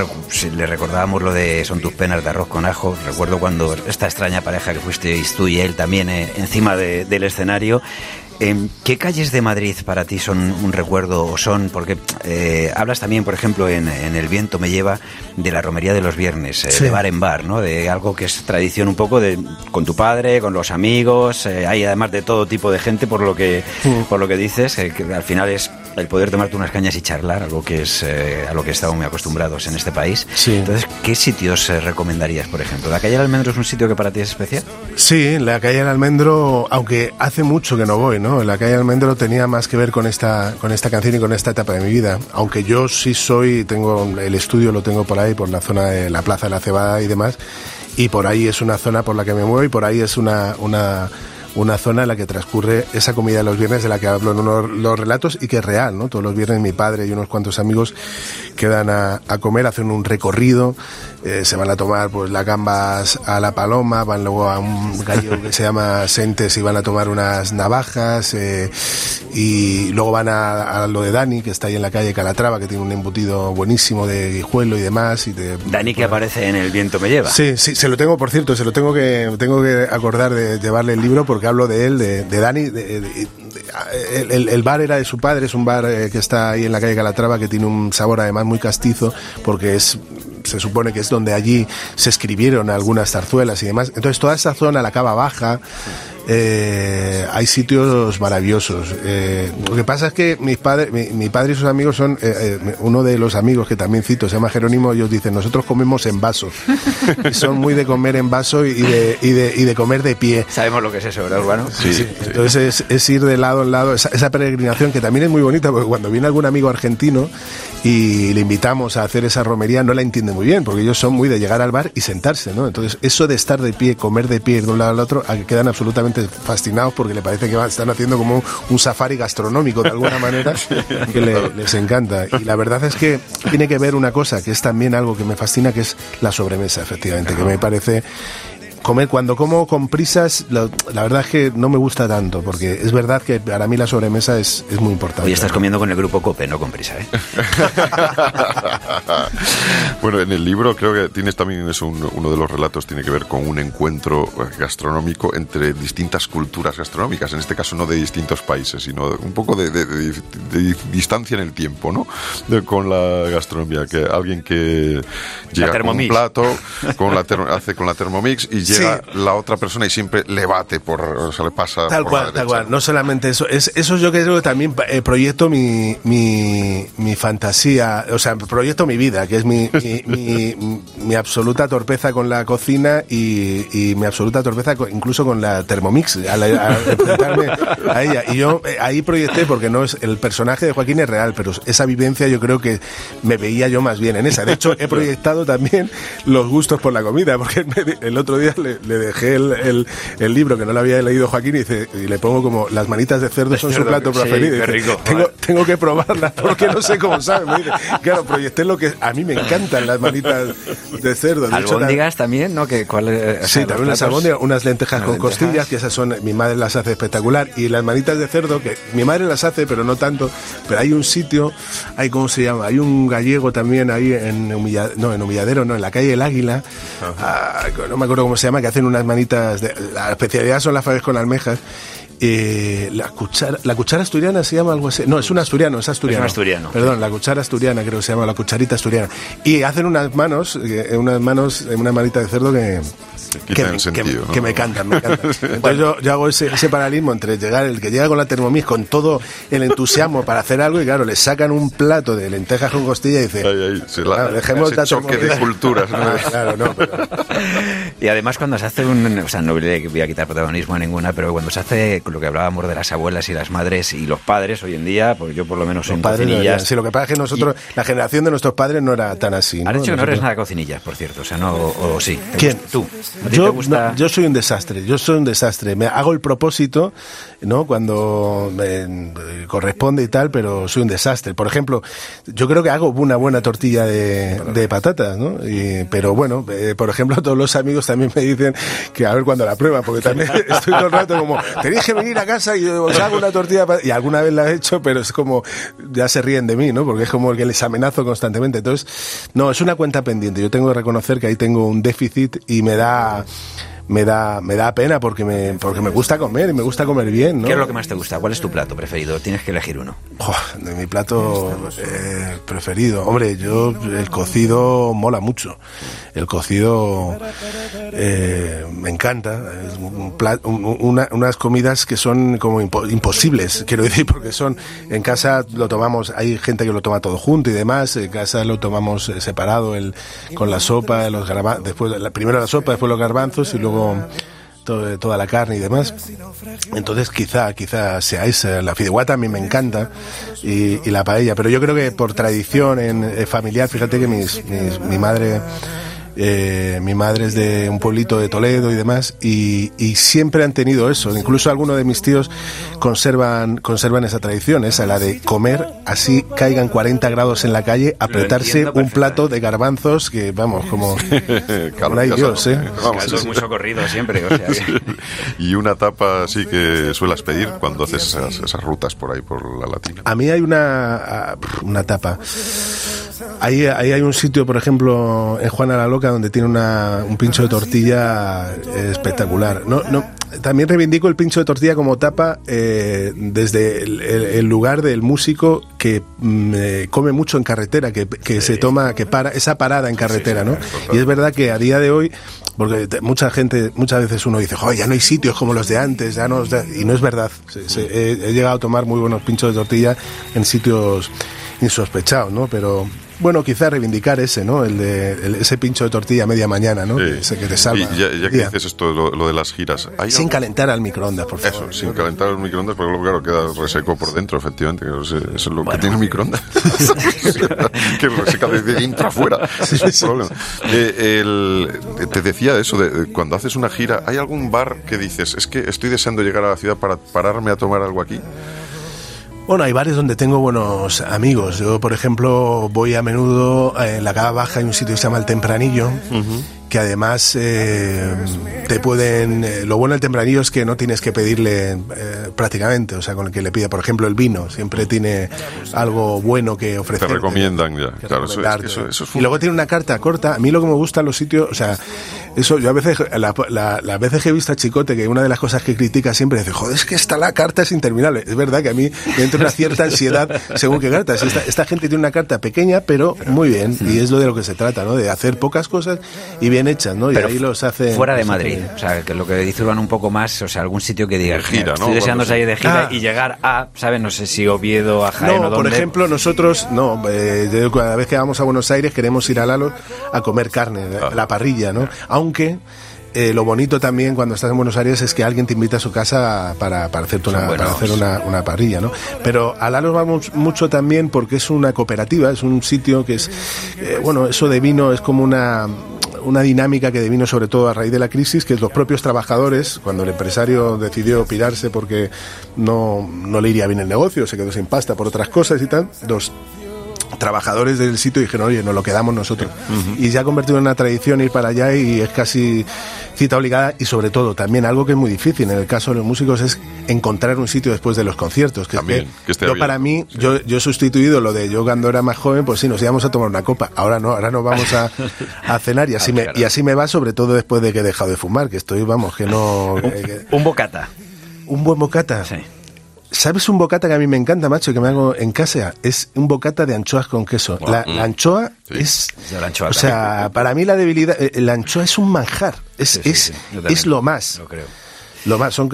recordábamos lo de Son tus penas de arroz con ajo. Recuerdo cuando esta extraña pareja que fuisteis tú y él también eh, encima de- del escenario. Em, ¿Qué calles de Madrid para ti son un recuerdo o son? Porque eh, hablas también, por ejemplo, en, en El viento me lleva de la romería de los viernes, eh, Sí. de bar en bar, ¿no? De algo que es tradición un poco de con tu padre, con los amigos, eh, hay además de todo tipo de gente por lo que por lo que dices, eh, que al final es el poder tomarte unas cañas y charlar, algo que es eh, a lo que estamos muy acostumbrados en este país. Sí. Entonces, ¿qué sitios eh, recomendarías, por ejemplo? ¿La calle del Almendro es un sitio que para ti es especial? Sí, la calle del Almendro, aunque hace mucho que no voy, ¿no? La calle del Almendro tenía más que ver con esta, con esta canción y con esta etapa de mi vida. Aunque yo sí soy, tengo el estudio lo tengo por ahí, por la zona de la Plaza de la Cebada y demás, y por ahí es una zona por la que me muevo y por ahí es una, una, una zona en la que transcurre esa comida de los viernes de la que hablo en uno de los relatos y que es real, ¿no? Todos los viernes mi padre y unos cuantos amigos quedan a, a comer, hacen un recorrido, eh, se van a tomar pues las gambas a la paloma, van luego a un gallo que se llama Sentes y van a tomar unas navajas eh, y luego van a, a lo de Dani, que está ahí en la calle Calatrava, que tiene un embutido buenísimo de guijuelo y demás. Y de, Dani que aparece en El viento me lleva. Sí, sí, se lo tengo, por cierto, se lo tengo que tengo que acordar de llevarle el libro porque hablo de él, de, Dani. el- el bar era de su padre, es un bar eh, que está ahí en la calle Calatrava que tiene un sabor además muy castizo porque es se supone que es donde allí se escribieron algunas zarzuelas y demás. Entonces toda esa zona, la cava baja, eh, hay sitios maravillosos. Eh, lo que pasa es que mis padres, mi, mi padre y sus amigos son, eh, uno de los amigos que también cito, se llama Jerónimo, ellos dicen, nosotros comemos en vaso. Y son muy de comer en vaso y de, y de, y de comer de pie. Sabemos lo que es eso, ¿verdad, Urbano? Sí, sí. Entonces es, es ir de lado en lado, esa, esa peregrinación que también es muy bonita, porque cuando viene algún amigo argentino y le invitamos a hacer esa romería, no la entiende muy bien, porque ellos son muy de llegar al bar y sentarse, ¿no? Entonces eso de estar de pie, comer de pie, de un lado al otro, a que quedan absolutamente fascinados porque le parece que están haciendo como un safari gastronómico de alguna manera, que le- les encanta. Y la verdad es que tiene que ver una cosa, que es también algo que me fascina, que es la sobremesa, efectivamente, que me parece comer cuando como con prisas la, la verdad es que no me gusta tanto porque es verdad que para mí la sobremesa es, es muy importante Hoy estás comiendo con el grupo Cope, no con prisa, ¿eh? bueno, en el libro creo que tienes también eso, un- uno de los relatos tiene que ver con un encuentro eh, gastronómico entre distintas culturas gastronómicas, en este caso no de distintos países, sino un poco de, de- de- de distancia en el tiempo, ¿no? De- con la gastronomía, que alguien que llega con un plato, con la hace con la Thermomix y llega la otra persona y siempre le bate por, o sea, le pasa Tal por cual, la tal cual. No solamente eso. Es, eso yo creo que también eh, proyecto mi, mi, mi fantasía, o sea, proyecto mi vida, que es mi, mi, mi- mi absoluta torpeza con la cocina y, y mi absoluta torpeza incluso con la Thermomix, al, al enfrentarme a ella. Y yo eh, ahí proyecté, porque no es el personaje de Joaquín es real, pero esa vivencia yo creo que me veía yo más bien en esa. De hecho, he proyectado también los gustos por la comida, porque el otro día le, le dejé el, el- el libro que no lo había leído Joaquín y, dice, y le pongo como las manitas de cerdo son su plato sí, preferido. Dice, rico, tengo, que probarlas porque no sé cómo sabe. Me dice, claro, proyecté lo que a mí me encantan las manitas de cerdo. De hecho, Albóndigas también, ¿no? Que, ¿cuál, eh, o Sí, sea, también unas platos- albóndigas, unas lentejas con lentejas. costillas, que esas son, mi madre las hace espectacular, y las manitas de cerdo, que mi madre las hace, pero no tanto, pero hay un sitio, hay, ¿cómo se llama? Hay un gallego también ahí en Humilla- no, en Humilladero, no, en la calle El Águila, ah, no me acuerdo cómo se llama, que hacen unas manitas, de, la especialidad son las faves con almejas, Eh, la cuchara, la cuchara asturiana se llama algo así. No, es un asturiano, es asturiano. Es un asturiano. Perdón, la cuchara asturiana creo que se llama la cucharita asturiana. Y hacen unas manos, eh, unas manos, eh, una manita de cerdo que que, el me, sentido, que- ¿no? que me cantan, me encantan. Entonces yo, yo hago ese, ese paralelismo entre llegar, el que llega con la Thermomix con todo el entusiasmo para hacer algo y claro, le sacan un plato de lentejas con costilla y dice, Ahí, ahí, se la- claro, dejemos ese la choque de Thermomix". culturas, ¿no? Ah, claro, no, pero- Y además cuando se hace un... O sea, no le voy a quitar protagonismo a ninguna, pero cuando se hace lo que hablábamos de las abuelas y las madres y los padres hoy en día, pues yo por lo menos no cocinillas... sí, lo que pasa es que nosotros, la generación de nuestros padres no era tan así. Han ¿no? dicho que no eres nada cocinillas, por cierto, o sea, no... O, o sí. ¿Te ¿Quién? gusta- Tú. ¿A ti Yo, te gusta...? no, yo soy un desastre, yo soy un desastre. Me hago el propósito, ¿no? Cuando me eh, corresponde y tal, pero soy un desastre. Por ejemplo, yo creo que hago una buena tortilla de, de patatas, ¿no? Y- pero bueno, eh, por ejemplo, todos los amigos también me dicen que a ver cuándo la prueban, porque también estoy todo el rato como, tenéis que venir a casa y os hago una tortilla. Y alguna vez la he hecho, pero es como, ya se ríen de mí, ¿no? Porque es como que les amenazo constantemente. Entonces, no, es una cuenta pendiente. Yo tengo que reconocer que ahí tengo un déficit y me da me da me da pena porque me porque me gusta comer y me gusta comer bien, ¿no? ¿Qué es lo que más te gusta? ¿Cuál es tu plato preferido? Tienes que elegir uno. De mi plato eh, preferido. Hombre, yo el cocido mola mucho. El cocido eh, me encanta. Es un una- unas comidas que son como impo- imposibles, quiero decir, porque son en casa lo tomamos. Hay gente que lo toma todo junto y demás. En casa lo tomamos eh, separado, el con la sopa, los garbanzos. Después la, primero la sopa, después los garbanzos y luego todo- toda la carne y demás. Entonces quizá, quizá sea esa. La fideuá también me encanta y, la paella. Pero yo creo que por tradición en, eh, familiar, fíjate que mis, mis- mi madre... eh, mi madre es de un pueblito de Toledo y demás, y, y siempre han tenido eso. Incluso algunos de mis tíos conservan, conservan esa tradición, esa, la de comer así caigan 40 grados en la calle, apretarse un plato de garbanzos que, vamos, como, no hay Dios, ¿eh? Vamos, Eso es muy socorrido siempre, o sea que- y una tapa así que suelas pedir cuando haces esas, esas rutas por ahí, por la latina. A mí hay una, una tapa. Ahí, ahí hay un sitio, por ejemplo, en Juana la Loca, donde tiene una, un pincho de tortilla espectacular. No, no, también reivindico el pincho de tortilla como tapa eh, desde el, lugar del músico que mm, eh, come mucho en carretera, que, que se toma, que para esa parada en carretera, ¿no? Y es verdad que a día de hoy, porque mucha gente, muchas veces uno dice, "Joder, ya no hay sitios como los de antes, ya no, y no es verdad. He, he llegado a tomar muy buenos pinchos de tortilla en sitios insospechados, ¿no? Pero bueno, quizá reivindicar ese, ¿no? El de el- ese pincho de tortilla a media mañana, ¿no? Sí. Ese que te salva. Y ya, ya que dices esto, lo, lo de las giras, ¿hay Sin algún- calentar al microondas, por favor. Eso, sin calentar el microondas, porque luego, claro, queda reseco por dentro, efectivamente. que Eso es, lo que tiene el microondas. que reseca desde dentro afuera. Es un problema. Eh, el- te decía eso, de, de cuando haces una gira, ¿hay algún bar que dices, es que estoy deseando llegar a la ciudad para pararme a tomar algo aquí? Bueno, hay bares donde tengo buenos amigos. Yo, por ejemplo, voy a menudo eh, en la Cava Baja, hay un sitio que se llama El Tempranillo, que además eh, te pueden... eh, lo bueno del Tempranillo es que no tienes que pedirle eh, prácticamente, o sea, con el que le pida, por ejemplo, el vino, siempre tiene algo bueno que Te ofrecer. recomiendan ya. Claro, eso, es, eso, eso es y luego tiene una carta corta. A mí lo que me gusta en los sitios, o sea, eso yo a veces, la- la- las veces que he visto a Chicote, que una de las cosas que critica siempre dice, joder, es que esta la carta es interminable. Es verdad que a mí me entra una cierta ansiedad según qué cartas. Esta, esta gente tiene una carta pequeña, pero muy bien. Y es lo de lo que se trata, ¿no? De hacer pocas cosas y bien hechas, ¿no? Y Pero ahí los hace. fuera de hace Madrid. bien. O sea, que lo que dice Urban un poco más, o sea, algún sitio que diga, De gira, estoy ¿no? deseando Cuando salir de gira Ah. y llegar a, ¿sabes? No sé si Oviedo, a Jaén o No, por dónde. ejemplo, nosotros, no, eh, cada vez que vamos a Buenos Aires queremos ir a Lalo a comer carne, Ah. la parrilla, ¿no? Aunque eh, lo bonito también cuando estás en Buenos Aires es que alguien te invita a su casa para, para hacerte una, para hacer una, una parrilla, ¿no? Pero a Lalo vamos mucho también porque es una cooperativa, es un sitio que es, eh, bueno, eso de vino es como una una dinámica que devino sobre todo a raíz de la crisis, que los propios trabajadores, cuando el empresario decidió pirarse porque no, no le iría bien el negocio, se quedó sin pasta por otras cosas y tal, trabajadores del sitio dijeron, oye, nos lo quedamos nosotros. Y se ha convertido en una tradición ir para allá y es casi cita obligada y sobre todo también algo que es muy difícil en el caso de los músicos es encontrar un sitio después de los conciertos. Que es También, que que esté yo abierto, para mí, yo, yo he sustituido lo de yo cuando era más joven, pues sí, nos íbamos a tomar una copa. Ahora no, ahora nos vamos a, a cenar y así, me, y así me va, sobre todo después de que he dejado de fumar, que estoy, vamos, que no... que- Un bocata. Un buen bocata. Sí. ¿Sabes un bocata que a mí me encanta, macho, que me hago en casa? Es un bocata de anchoas con queso. La, la anchoa es... Yo la anchoa o sea, para mí la debilidad... eh, La anchoa es un manjar. Es, Sí, sí, es, es lo más. Lo creo. Lo más, son,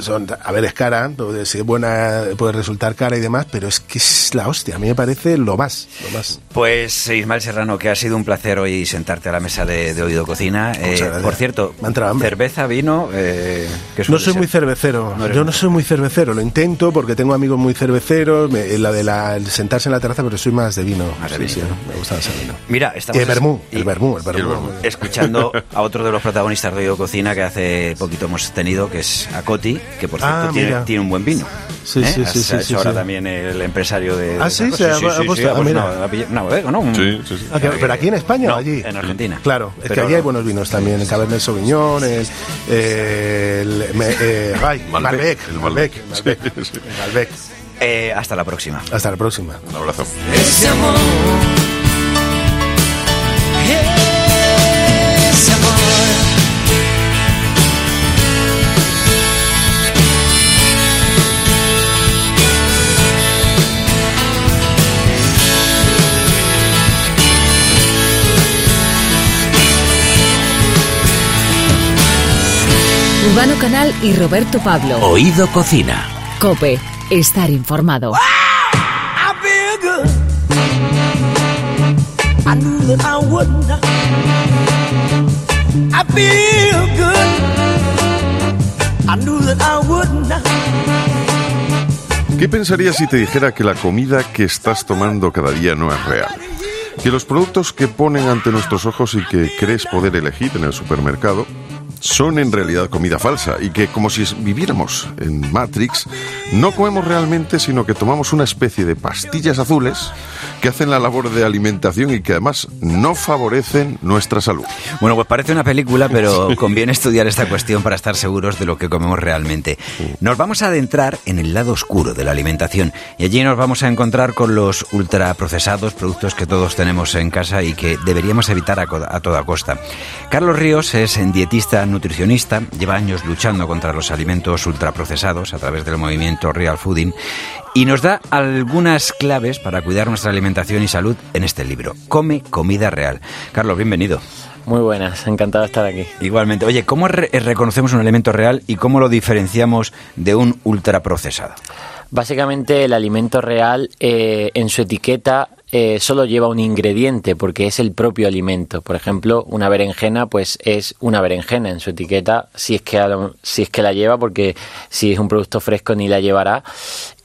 son, a ver, es cara, puede ser buena, puede resultar cara y demás, pero es que es la hostia, a mí me parece lo más, lo más. Pues Ismael Serrano, que ha sido un placer hoy sentarte a la mesa de, de Oído Cocina. Eh, por cierto, cerveza, vino, eh, ¿qué No soy ser? muy cervecero, No yo no soy muy cervecero, lo intento porque tengo amigos muy cerveceros, me- la de la, el sentarse en la terraza, pero soy más de vino. Más de Sí, vino. sí, me gusta más el vino. Mira, Y estamos el vermú, y- el vermú, el vermú. vermú. escuchando a otro de los protagonistas de Oído Cocina que hace poquito hemos tenido, que es Acoti, que por cierto Ah, tiene, un buen vino. Sí, ¿Eh? sí, sí, sí, hecho sí, ahora sí. también el empresario de... Ah, sí, se ha- puesto- ha ah, una, bodega, ¿no? Un- Sí, sí, sí. Ah, que- ¿Pero aquí en España No, o allí? en Argentina. Claro, es que Pero- allí hay buenos vinos también, el Cabernet Sauvignon, el, el, eh, Malbec, Malbec, el Malbec, Malbec. Malbec. Eh, hasta la próxima. Hasta la próxima. Un abrazo. Ese amor, Urbano Canal y Roberto Pablo. Oído Cocina. Cope, estar informado. ¿Qué pensarías si te dijera que la comida que estás tomando cada día no es real? Que los productos que ponen ante nuestros ojos y que crees poder elegir en el supermercado son en realidad comida falsa y que como si viviéramos en Matrix, no comemos realmente sino que tomamos una especie de pastillas azules que hacen la labor de alimentación y que además no favorecen nuestra salud. Bueno, pues parece una película, pero conviene estudiar esta cuestión para estar seguros de lo que comemos realmente. Nos vamos a adentrar en el lado oscuro de la alimentación y allí nos vamos a encontrar con los ultraprocesados, productos que todos tenemos en casa y que deberíamos evitar a, a toda costa. Carlos Ríos es dietista nutricionista, lleva años luchando contra los alimentos ultraprocesados a través del movimiento Real Fooding y nos da algunas claves para cuidar nuestra alimentación y salud en este libro. Come comida real. Carlos, bienvenido. Muy buenas, encantado de estar aquí. Igualmente. Oye, ¿cómo re- reconocemos un alimento real y cómo lo diferenciamos de un ultraprocesado? Básicamente el alimento real eh, en su etiqueta eh, solo lleva un ingrediente porque es el propio alimento. Por ejemplo, una berenjena pues es una berenjena en su etiqueta si es que si es que la lleva porque si es un producto fresco ni la llevará.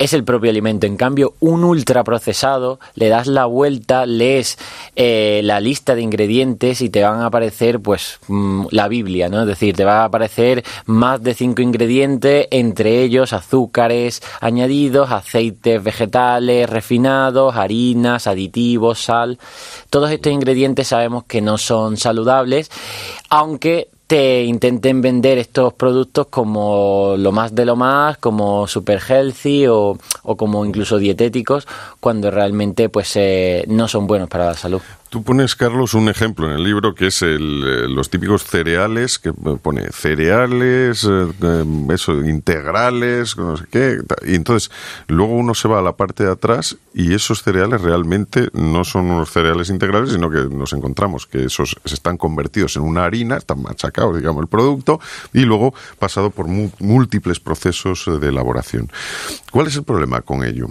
Es el propio alimento. En cambio, un ultraprocesado le das la vuelta, lees eh, la lista de ingredientes y te van a aparecer pues mm, la Biblia, ¿no? Es decir, te va a aparecer más de cinco ingredientes, entre ellos azúcares añadidos, aceites vegetales refinados, harinas, aditivos, sal. Todos estos ingredientes sabemos que no son saludables, aunque te intenten vender estos productos como lo más de lo más, como super healthy o, o como incluso dietéticos, cuando realmente pues eh, no son buenos para la salud. Tú pones, Carlos, un ejemplo en el libro que es el, eh, los típicos cereales, que pone cereales, eh, eh, eso, integrales, no sé qué. Y entonces, luego uno se va a la parte de atrás y esos cereales realmente no son unos cereales integrales, sino que nos encontramos que esos están convertidos en una harina, están machacados, digamos, el producto, y luego pasado por múltiples procesos eh, de elaboración. ¿Cuál es el problema con ello?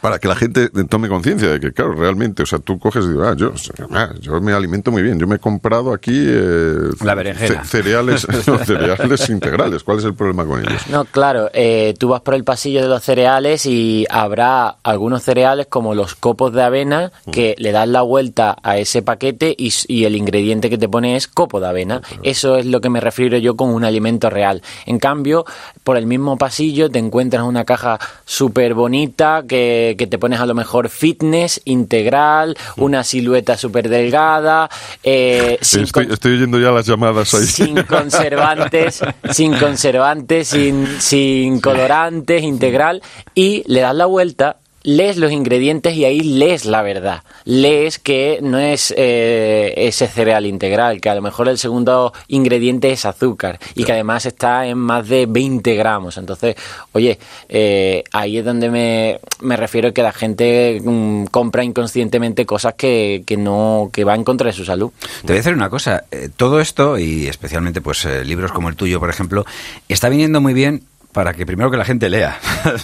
Para que la gente tome conciencia de que, claro, realmente, o sea, tú coges y dices, ah, yo, ah, yo me alimento muy bien, yo me he comprado aquí eh, La berenjena. ce- cereales, no, cereales integrales. ¿Cuál es el problema con ellos? No, claro, eh, tú vas por el pasillo de los cereales y habrá algunos cereales como los copos de avena que le das la vuelta a ese paquete y el ingrediente que te pone es copo de avena. Eso es lo que me refiero yo con un alimento real. En cambio, por el mismo pasillo te encuentras una caja súper bonita que, que te pones a lo mejor fitness, integral, una silueta súper delgada, eh, Estoy, estoy oyendo ya las llamadas ahí. sin conservantes, sin conservantes, sin, sin colorantes, integral, y le das la vuelta lees los ingredientes y ahí lees la verdad. Lees que no es eh, ese cereal integral, que a lo mejor el segundo ingrediente es azúcar y que además está en más de 20 gramos. Entonces, oye, eh, ahí es donde me, me refiero que la gente mm, compra inconscientemente cosas que, que no que va en contra de su salud. Te voy a decir una cosa, eh, todo esto y especialmente pues eh, libros como el tuyo, por ejemplo, está viniendo muy bien para que primero que la gente lea.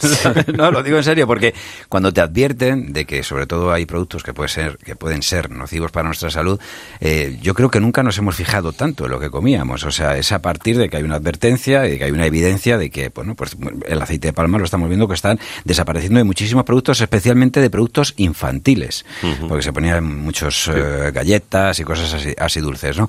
no, lo digo en serio, porque cuando te advierten de que sobre todo hay productos que, puede ser, que pueden ser nocivos para nuestra salud, eh, yo creo que nunca nos hemos fijado tanto en lo que comíamos. O sea, es a partir de que hay una advertencia y de que hay una evidencia de que, bueno, pues el aceite de palma lo estamos viendo que están desapareciendo de muchísimos productos, especialmente de productos infantiles, porque se ponían muchos eh, galletas y cosas así, así dulces, ¿no?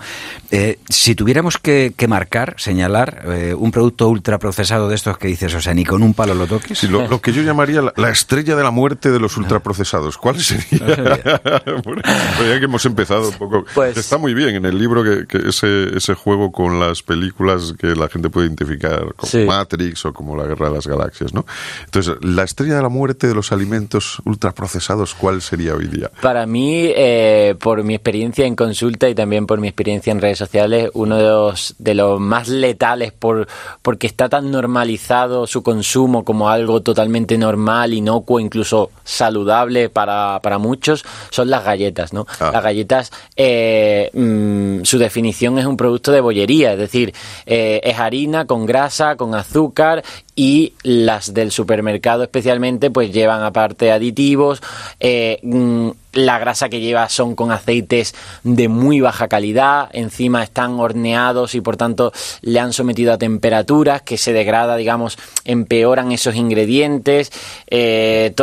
Eh, si tuviéramos que, que marcar, señalar eh, un producto ultraprocesado de estos que dices, o sea, ni con un palo lo toques. Sí, lo, lo que yo llamaría la, la estrella de la muerte de los ultraprocesados. ¿Cuál sería? bueno, ya que hemos empezado un poco. Pues- Está muy bien en el libro que, que ese, ese juego con las películas que la gente puede identificar como Sí. Matrix o como La Guerra de las Galaxias, ¿no? Entonces, la estrella de la muerte de los alimentos ultraprocesados, ¿cuál sería hoy día? Para mí, eh, por mi experiencia en consulta y también por mi experiencia en redes sociales, uno de los, de los más letales por, porque está tan normalizado su consumo como algo totalmente normal, inocuo, incluso saludable para, para muchos, son las galletas, ¿no? Ah. Las galletas, eh, mm, su definición es un producto de bollería, es decir, eh, es harina con grasa, con azúcar y las del supermercado especialmente pues llevan aparte aditivos eh, mm, la grasa que lleva son con aceites de muy baja calidad encima están horneados y por tanto le han sometido a temperaturas que se degrada digamos empeoran esos ingredientes eh,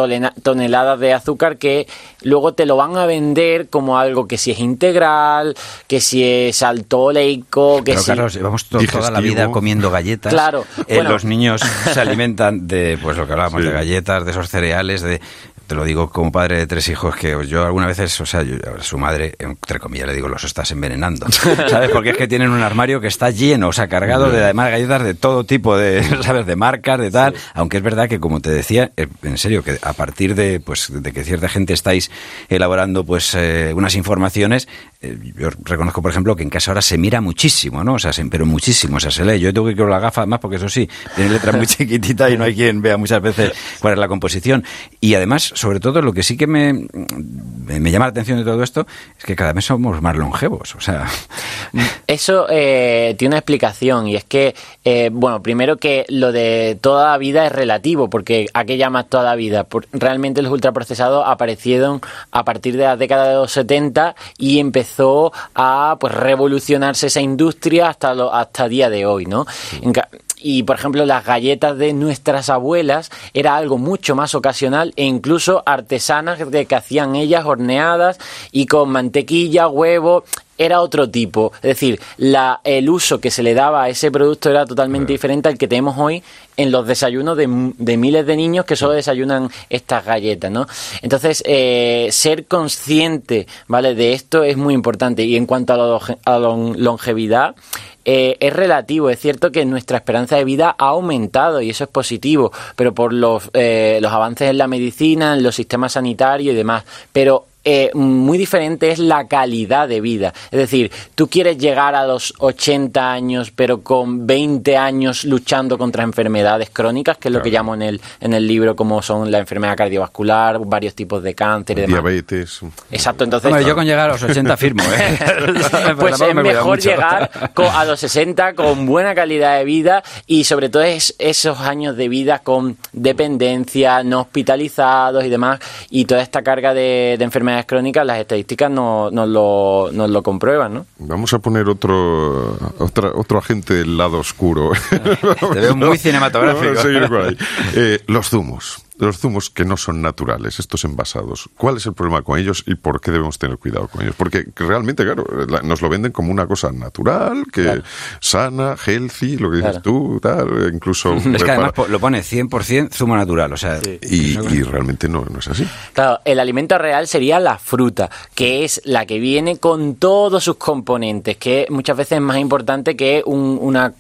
toneladas de azúcar que luego te lo van a vender como algo que si es integral que si es alto oleico que Pero si Carlos, llevamos to- toda la vida comiendo galletas. Claro, Eh, bueno. Los niños se alimentan de, pues lo que hablábamos, Sí. de galletas, de esos cereales, de... Te lo digo como padre de tres hijos, que yo algunas veces, o sea, yo, su madre, entre comillas, le digo, los estás envenenando. ¿Sabes? Porque es que tienen un armario que está lleno, o sea, cargado de además galletas de todo tipo, de, ¿sabes? De marcas, de tal. Aunque es verdad que, como te decía, eh, en serio, que a partir de, pues, de que cierta gente estáis elaborando, pues, eh, unas informaciones, eh, yo reconozco, por ejemplo, que en casa ahora se mira muchísimo, ¿no? O sea, se- pero muchísimo, o sea, se lee. Yo tengo que ir con la gafa, además, porque eso sí, tiene letra muy chiquitita y no hay quien vea muchas veces cuál es la composición. Y además, sobre todo, lo que sí que me, me, me llama la atención de todo esto es que cada vez somos más longevos, o sea... Eso eh, tiene una explicación y es que, eh, bueno, primero que lo de toda la vida es relativo, porque ¿a qué llamas toda la vida? Por- realmente los ultraprocesados aparecieron a partir de la década de los 70 y empezó a pues revolucionarse esa industria hasta lo, hasta día de hoy, ¿no? En y por ejemplo las galletas de nuestras abuelas era algo mucho más ocasional e incluso artesanas de que hacían ellas horneadas y con mantequilla, huevo, era otro tipo. Es decir, la, el uso que se le daba a ese producto era totalmente diferente al que tenemos hoy en los desayunos de, miles de niños que solo desayunan estas galletas, ¿no? Entonces, eh, ser consciente, ¿vale? De esto es muy importante. Y en cuanto a la, longevidad, eh, es relativo. Es cierto que nuestra esperanza de vida ha aumentado y eso es positivo, pero por los, eh, los avances en la medicina, en los sistemas sanitarios y demás. Pero eh, muy diferente es la calidad de vida. Es decir, tú quieres llegar a los 80 años, pero con 20 años luchando contra enfermedades crónicas, que es lo que llamo en el, en el libro, como son la enfermedad cardiovascular, varios tipos de cáncer y demás. Diabetes. Exacto, entonces... Hombre, yo con llegar a los 80 firmo, ¿eh? Pues es me mejor llegar a los 60 con buena calidad de vida y sobre todo es esos años de vida con dependencia, no hospitalizados y demás, y toda esta carga de, de enfermedades crónicas, las estadísticas no- nos, lo, nos lo comprueban, ¿no? Vamos a poner otro, otra- otro agente del lado oscuro. Te veo muy cinematográfico. Vamos a seguir por ahí. Eh, los zumos. Los zumos que no son naturales, estos envasados. ¿Cuál es el problema con ellos y por qué debemos tener cuidado con ellos? Porque realmente, claro, la- nos lo venden como una cosa natural, que sana, healthy, lo que dices Claro. tú, tal, incluso... Es que además lo pone 100% zumo natural, o sea... y, y realmente no, no es así. Claro, el alimento real sería la fruta, que es la que viene con todos sus componentes, que muchas veces es más importante que un- una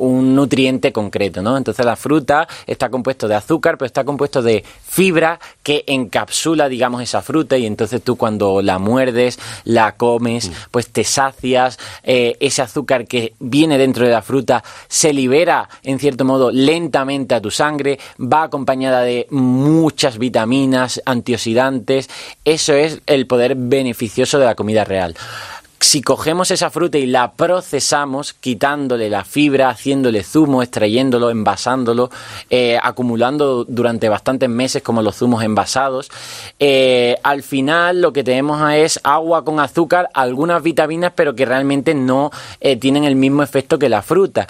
un nutriente concreto, ¿no? Entonces la fruta está compuesto de azúcar, pero está compuesto de fibra que encapsula, digamos, esa fruta y entonces tú cuando la muerdes, la comes, pues te sacias, eh, ese azúcar que viene dentro de la fruta se libera, en cierto modo, lentamente a tu sangre, va acompañada de muchas vitaminas, antioxidantes, eso es el poder beneficioso de la comida real si cogemos esa fruta y la procesamos, quitándole la fibra, haciéndole zumo, extrayéndolo, envasándolo, eh, acumulando durante bastantes meses como los zumos envasados, eh, al final lo que tenemos es agua con azúcar, algunas vitaminas, pero que realmente no eh, tienen el mismo efecto que la fruta.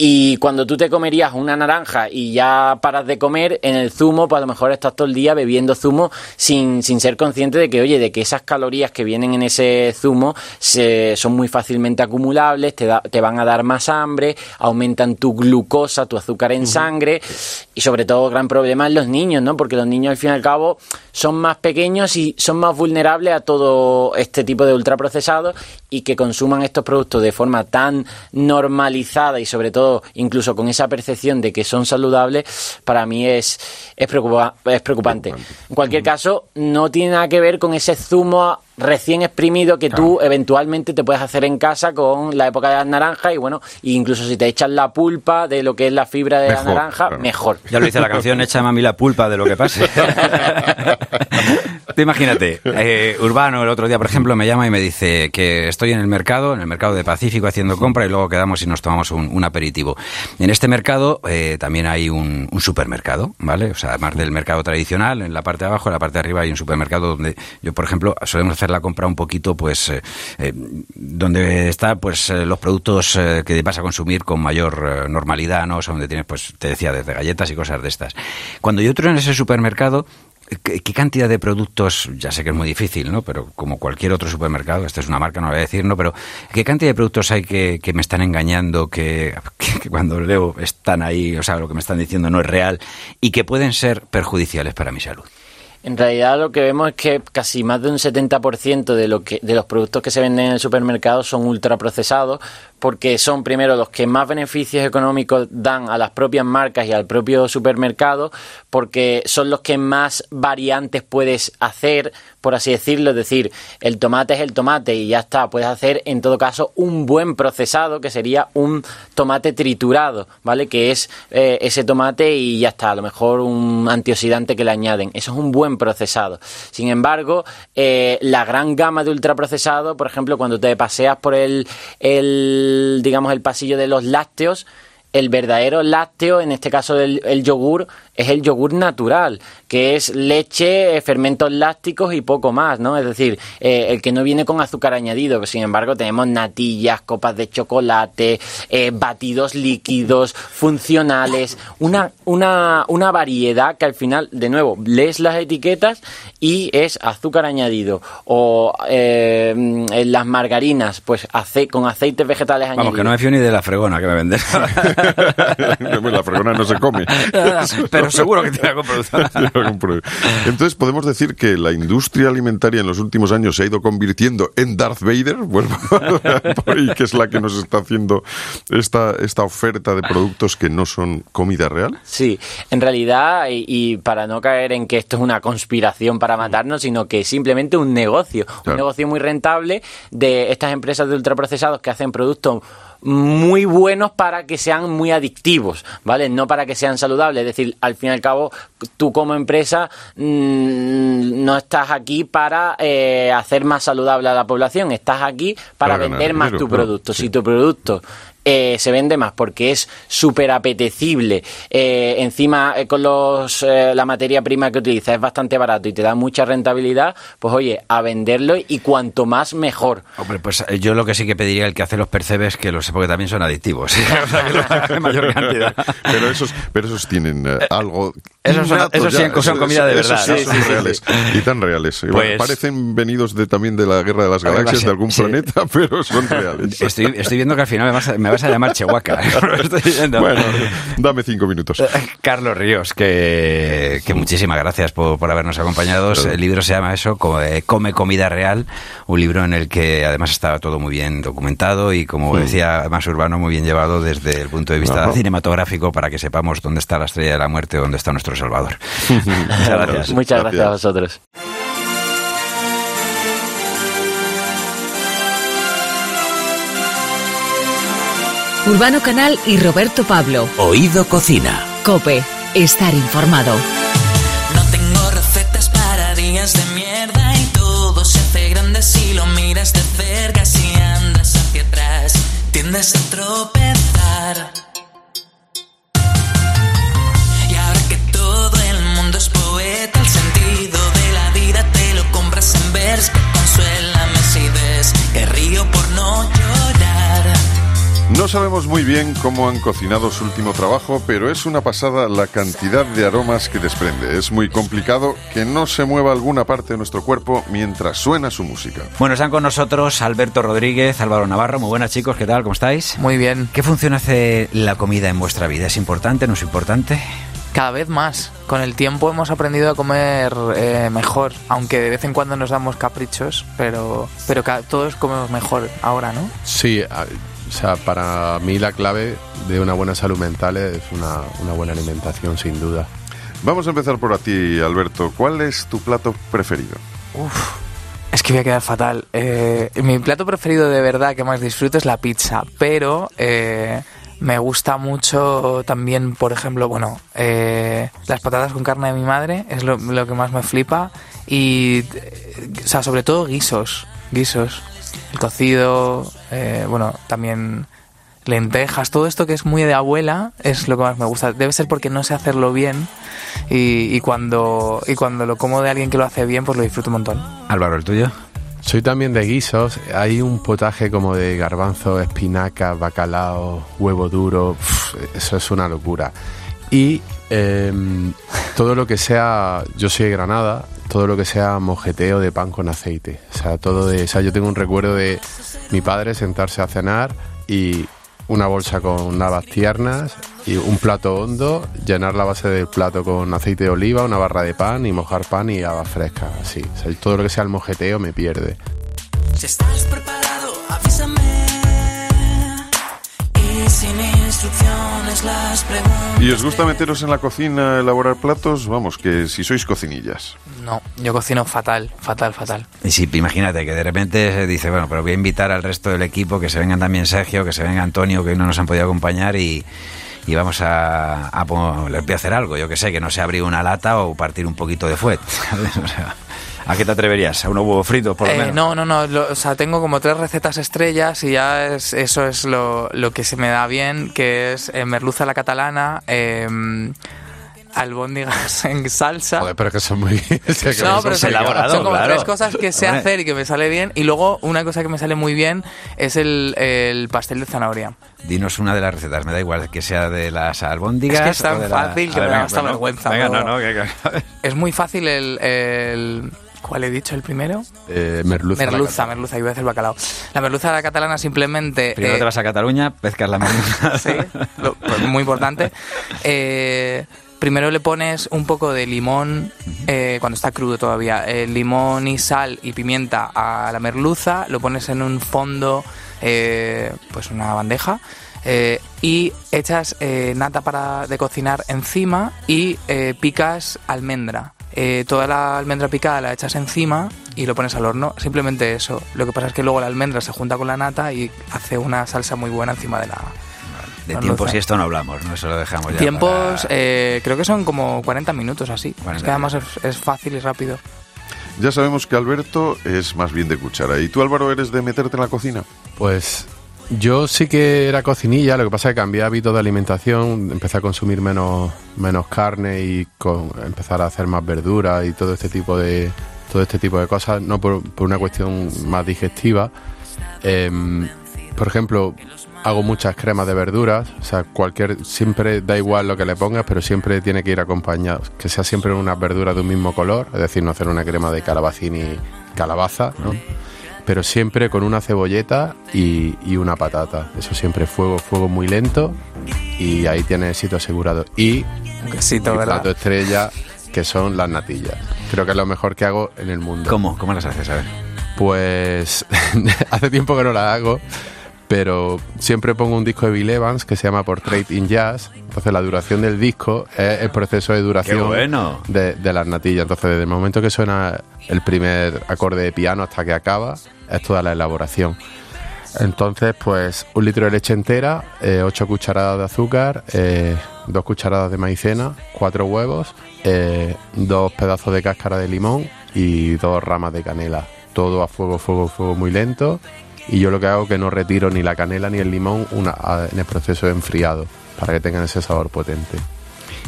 Y cuando tú te comerías una naranja y ya paras de comer, en el zumo, pues a lo mejor estás todo el día bebiendo zumo sin, sin ser consciente de que, oye, de que esas calorías que vienen en ese zumo se, son muy fácilmente acumulables, te, da, te van a dar más hambre, aumentan tu glucosa, tu azúcar en sangre y sobre todo gran problema en los niños, ¿no? Porque los niños al fin y al cabo son más pequeños y son más vulnerables a todo este tipo de ultraprocesados y que consuman estos productos de forma tan normalizada y sobre todo incluso con esa percepción de que son saludables, para mí es, es, preocupa, es preocupante. En cualquier caso, no tiene nada que ver con ese zumo recién exprimido que tú eventualmente te puedes hacer en casa con la época de las naranjas y bueno, incluso si te echas la pulpa de lo que es la fibra de la naranja, mejor. Ya lo dice la canción, echa mami la pulpa de lo que pase. Imagínate, eh, Urbano el otro día, por ejemplo, me llama y me dice que estoy en el mercado, en el mercado de Pacífico, haciendo compra y luego quedamos y nos tomamos un, aperitivo. En este mercado eh, también hay un, supermercado, ¿vale? O sea, además del mercado tradicional, en la parte de abajo, en la parte de arriba hay un supermercado donde yo, por ejemplo, solemos hacer la compra un poquito, pues, eh, eh, donde está, pues, eh, los productos que vas a consumir con mayor normalidad, ¿no? O sea, donde tienes, pues, te decía, desde galletas y cosas de estas. Cuando yo entro en ese supermercado, ¿Qué, cantidad de productos, ya sé que es muy difícil, ¿no? Pero como cualquier otro supermercado, esta es una marca, no voy a decir, ¿no? Pero ¿qué cantidad de productos hay que, que me están engañando, que, que, cuando leo están ahí, o sea, lo que me están diciendo no es real y que pueden ser perjudiciales para mi salud? En realidad lo que vemos es que casi más de un 70% de, lo que, de los productos que se venden en el supermercado son ultraprocesados porque son primero los que más beneficios económicos dan a las propias marcas y al propio supermercado, porque son los que más variantes puedes hacer, por así decirlo, es decir, el tomate es el tomate y ya está, puedes hacer en todo caso un buen procesado que sería un tomate triturado, ¿vale? Que es eh, ese tomate y ya está, a lo mejor un antioxidante que le añaden, eso es un buen procesado. Sin embargo, eh, la gran gama de ultraprocesado, por ejemplo, cuando te paseas por el, el digamos, el pasillo de los lácteos, el verdadero lácteo, en este caso el, el, yogur, es el yogur natural, que es leche, fermentos lácticos y poco más, ¿no? Es decir, eh, el que no viene con azúcar añadido, sin embargo tenemos natillas, copas de chocolate, eh, batidos líquidos, funcionales, una, una, una variedad que al final, de nuevo, lees las etiquetas y es azúcar añadido. O eh, en las margarinas, pues con aceites vegetales añadidos. Vamos, que no me fío ni de la fregona que me vendes. la fregona no se come. Pero seguro que tiene algo Entonces, podemos decir que la industria alimentaria en los últimos años se ha ido convirtiendo en Darth Vader, bueno, y que es la que nos está haciendo esta, esta oferta de productos que no son comida real. Sí, en realidad, y, para no caer en que esto es una conspiración para matarnos, sino que es simplemente un negocio, un negocio muy rentable de estas empresas de ultraprocesados que hacen productos muy buenos para que sean muy adictivos, ¿vale? No para que sean saludables. Es decir, al fin y al cabo, tú como empresa mmm, no estás aquí para eh, hacer más saludable a la población, estás aquí para, para vender más tu producto. Si tu producto eh, se vende más porque es súper apetecible. Eh, encima, eh, con los, la materia prima que utiliza es bastante barato y te da mucha rentabilidad, pues oye, a venderlo y cuanto más mejor. Hombre, pues yo lo que sí que pediría el que hace los percebes que los porque también son adictivos. mayor cantidad. Pero esos, pero esos tienen algo. Esos son, esos sí son comida de verdad. Esos, son reales. Y tan reales. Pues parecen venidos de, también de la guerra de las galaxias, de algún planeta, pero son reales. Estoy, estoy viendo que al final me vas a, me vas a llamar Chehuaca. bueno, dame cinco minutos. Carlos Ríos, que, que muchísimas gracias por, por habernos acompañado. El libro se llama eso, eh, Come Comida Real, un libro en el que además está todo muy bien documentado y, como decía, más urbano, muy bien llevado desde el punto de vista cinematográfico para que sepamos dónde está la estrella de la muerte, dónde está nuestro Salvador. Muchas gracias. Muchas gracias a vosotros. Urbano Canal y Roberto Pablo. Oído Cocina. Cope, estar informado. No tengo recetas para días de mierda y todo se hace grande si lo miras de cerca. Si andas hacia atrás, tiendes a tropezar. Y ahora que todo el mundo es poeta, el sentido de la vida te lo compras en vers que consuélame si ves que río por. No sabemos muy bien cómo han cocinado su último trabajo, pero es una pasada la cantidad de aromas que desprende. Es muy complicado que no se mueva alguna parte de nuestro cuerpo mientras suena su música. Bueno, están con nosotros Alberto Rodríguez, Álvaro Navarro. Muy buenas chicos, ¿qué tal? ¿Cómo estáis? Muy bien. ¿Qué función hace la comida en vuestra vida? ¿Es importante? ¿No es importante? Cada vez más. Con el tiempo hemos aprendido a comer eh, mejor, aunque de vez en cuando nos damos caprichos, pero, pero todos comemos mejor ahora, ¿no? Sí, o sea, para mí la clave de una buena salud mental es una, una buena alimentación, sin duda. Vamos a empezar por ti, Alberto. ¿Cuál es tu plato preferido? Es que voy a quedar fatal. Eh, mi plato preferido de verdad que más disfruto es la pizza, pero eh, me gusta mucho también, por ejemplo, bueno, eh, las patatas con carne de mi madre es lo, lo que más me flipa y, o sea, sobre todo guisos, guisos, el cocido, eh, bueno, también lentejas, todo esto que es muy de abuela es lo que más me gusta. Debe ser porque no sé hacerlo bien y, y cuando y cuando lo como de alguien que lo hace bien, pues lo disfruto un montón. Álvaro, ¿el tuyo? Soy también de guisos. Hay un potaje como de garbanzo, espinaca, bacalao, huevo duro. Uf, eso es una locura. Y em, todo lo que sea, yo soy de Granada, todo lo que sea mojeteo de pan con aceite. O sea, todo de, o sea, yo tengo un recuerdo de mi padre sentarse a cenar y una bolsa con habas tiernas y un plato hondo, llenar la base del plato con aceite de oliva, una barra de pan y mojar pan y habas frescas, así. O sea, todo lo que sea el mojeteo me pierde. Si estás preparado, ¿Y os gusta meteros en la cocina a elaborar platos? Vamos, que si sois cocinillas. No, yo cocino fatal, fatal, fatal. Y si, imagínate que de repente se dice, bueno, pero voy a invitar al resto del equipo, que se vengan también Sergio, que se venga Antonio, que hoy no nos han podido acompañar y, y vamos a, a, pon- les voy a hacer algo, yo que sé, que no se abrir una lata o partir un poquito de fuet. ¿sabes? O sea, ¿A qué te atreverías? ¿A unos huevos fritos, por lo Eh, menos? no, no, no, lo- o sea, tengo como tres recetas estrellas y ya es, eso es lo, lo que se me da bien, que es eh, merluza a la catalana, eh, albóndigas en salsa. Joder, pero que son muy... No, pero son, elaborado, son como claro. tres cosas que sé hacer y que me sale bien. Y luego una cosa que me sale muy bien es el, el pastel de zanahoria. Dinos una de las recetas, me da igual que sea de las albóndigas. Es que es tan o de la- fácil que me da hasta bueno, vergüenza, Venga, no, no, que- que- Es muy fácil el... el- ¿Cuál he dicho el primero? Eh, merluza. Merluza, merluza, iba a decir bacalao. La merluza la catalana simplemente... Primero eh, te vas a Cataluña, pescas la merluza. Sí, lo- pues muy importante. Eh, primero le pones un poco de limón, eh, cuando está crudo todavía, eh, limón y sal y pimienta a la merluza, lo pones en un fondo, eh, pues una bandeja, eh, y echas eh, nata para de cocinar encima y eh, picas almendra. Eh, toda la almendra picada la echas encima y lo pones al horno. Simplemente eso. Lo que pasa es que luego la almendra se junta con la nata y hace una salsa muy buena encima de la, De tiempos y esto no hablamos, ¿no? Eso lo dejamos ya. Tiempos, para- eh, creo que son como 40 minutos así. 40. Es que además es, es fácil y rápido. Ya sabemos que Alberto es más bien de cuchara. ¿Y tú, Álvaro, eres de meterte en la cocina? Pues yo sí que era cocinilla, lo que pasa es que cambié hábitos de alimentación, empecé a consumir menos, menos carne y con, empezar a hacer más verduras y todo este tipo de todo este tipo de cosas, no por, por una cuestión más digestiva. Em, por ejemplo, hago muchas cremas de verduras, o sea, cualquier siempre da igual lo que le pongas, pero siempre tiene que ir acompañado, que sea siempre unas verduras de un mismo color, es decir, no hacer una crema de calabacín y calabaza, ¿no? Pero siempre con una cebolleta y, y una patata. Eso siempre fuego, fuego muy lento y ahí tienes éxito asegurado. Y quesito, mi plato estrella, que son las natillas. Creo que es lo mejor que hago en el mundo. ¿Cómo? ¿Cómo las haces? A ver. Pues hace tiempo que no la hago, pero siempre pongo un disco de Bill Evans que se llama Portrait in Jazz. Entonces la duración del disco es el proceso de duración ¡Qué bueno! de, de las natillas. Entonces desde el momento que suena el primer acorde de piano hasta que acaba, es toda la elaboración. Entonces, pues un litro de leche entera, eh, ocho cucharadas de azúcar, eh, dos cucharadas de maicena, cuatro huevos, eh, dos pedazos de cáscara de limón y dos ramas de canela. Todo a fuego, fuego, fuego muy lento. Y yo lo que hago es que no retiro ni la canela ni el limón en el proceso de enfriado para que tengan ese sabor potente.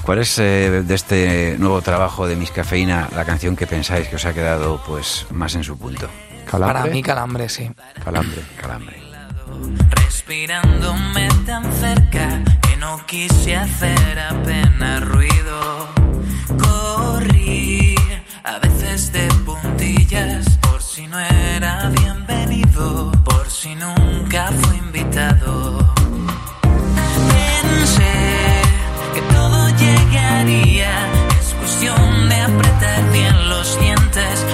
¿Cuál es eh, de este nuevo trabajo de Miss Cafeína la canción que pensáis que os ha quedado pues más en su punto? Para mí, calambre, sí. Calambre. Calambre. Respirándome tan cerca que no quise hacer apenas ruido. Corrí a veces de puntillas por si no era bienvenido, por si nunca fue invitado. Pensé que todo llegaría, es cuestión de apretar bien los dientes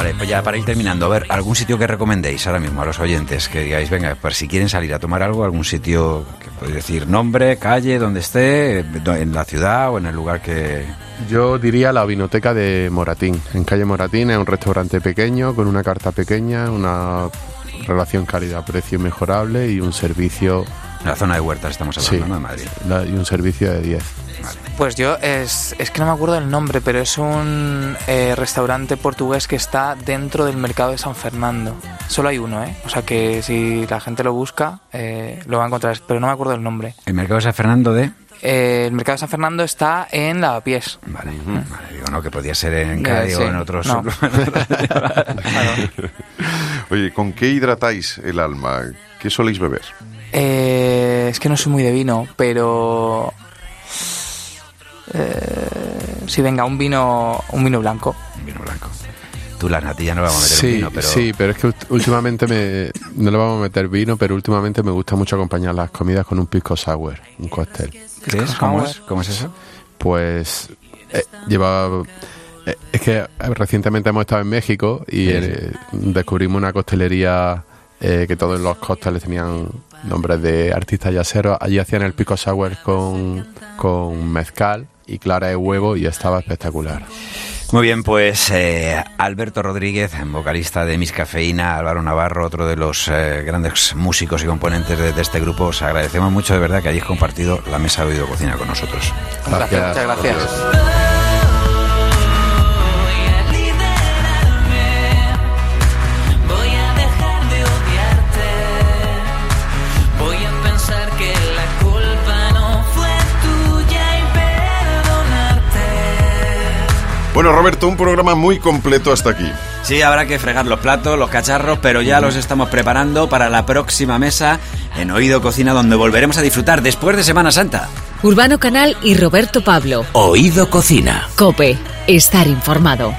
Vale, pues ya para ir terminando, a ver, algún sitio que recomendéis ahora mismo a los oyentes, que digáis, venga, pues si quieren salir a tomar algo, algún sitio que podéis decir nombre, calle, donde esté, en la ciudad o en el lugar que... Yo diría la vinoteca de Moratín. En calle Moratín es un restaurante pequeño, con una carta pequeña, una relación calidad-precio mejorable y un servicio... En la zona de huertas estamos hablando, ¿no? De Madrid. la- y un servicio de 10. Pues yo es, es que no me acuerdo el nombre, pero es un eh, restaurante portugués que está dentro del mercado de San Fernando. Solo hay uno, ¿eh? O sea que si la gente lo busca, eh, lo va a encontrar, pero no me acuerdo el nombre. El mercado de San Fernando de... Eh, el mercado de San Fernando está en Lavapiés. Vale, vale, digo, no, que podía ser en Cádiz sí, o en otros... no. Oye, ¿con qué hidratáis el alma? ¿Qué soléis beber? Eh, es que no soy muy de vino, pero... Eh, sí, venga, un vino, un vino blanco. Vino blanco. Tú las natillas no le vamos a meter Sí, un vino, pero... sí, pero es que últimamente me, no le vamos a meter vino, pero últimamente me gusta mucho acompañar las comidas con un pisco sour, un cóctel. ¿Qué es? ¿Cómo es? ¿Cómo es eso? Pues eh, lleva... eh, es que eh, recientemente hemos estado en México y Sí, eh, descubrimos una costelería eh, que todos los cócteles tenían nombres de artistas yaceros. Allí hacían el pisco sour con, con mezcal y clara de huevo y estaba espectacular. Muy bien, pues eh, Alberto Rodríguez, vocalista de Miss Cafeína, Álvaro Navarro, otro de los eh, grandes músicos y componentes de, de este grupo, os agradecemos mucho de verdad que hayáis compartido la mesa de Oído Cocina con nosotros. Gracias, muchas gracias. Bueno, Roberto, un programa muy completo hasta aquí. Sí, habrá que fregar los platos, los cacharros, pero ya los estamos preparando para la próxima mesa en Oído Cocina, donde volveremos a disfrutar después de Semana Santa. Urbano Canal y Roberto Pablo. Oído Cocina. Cope. Estar informado.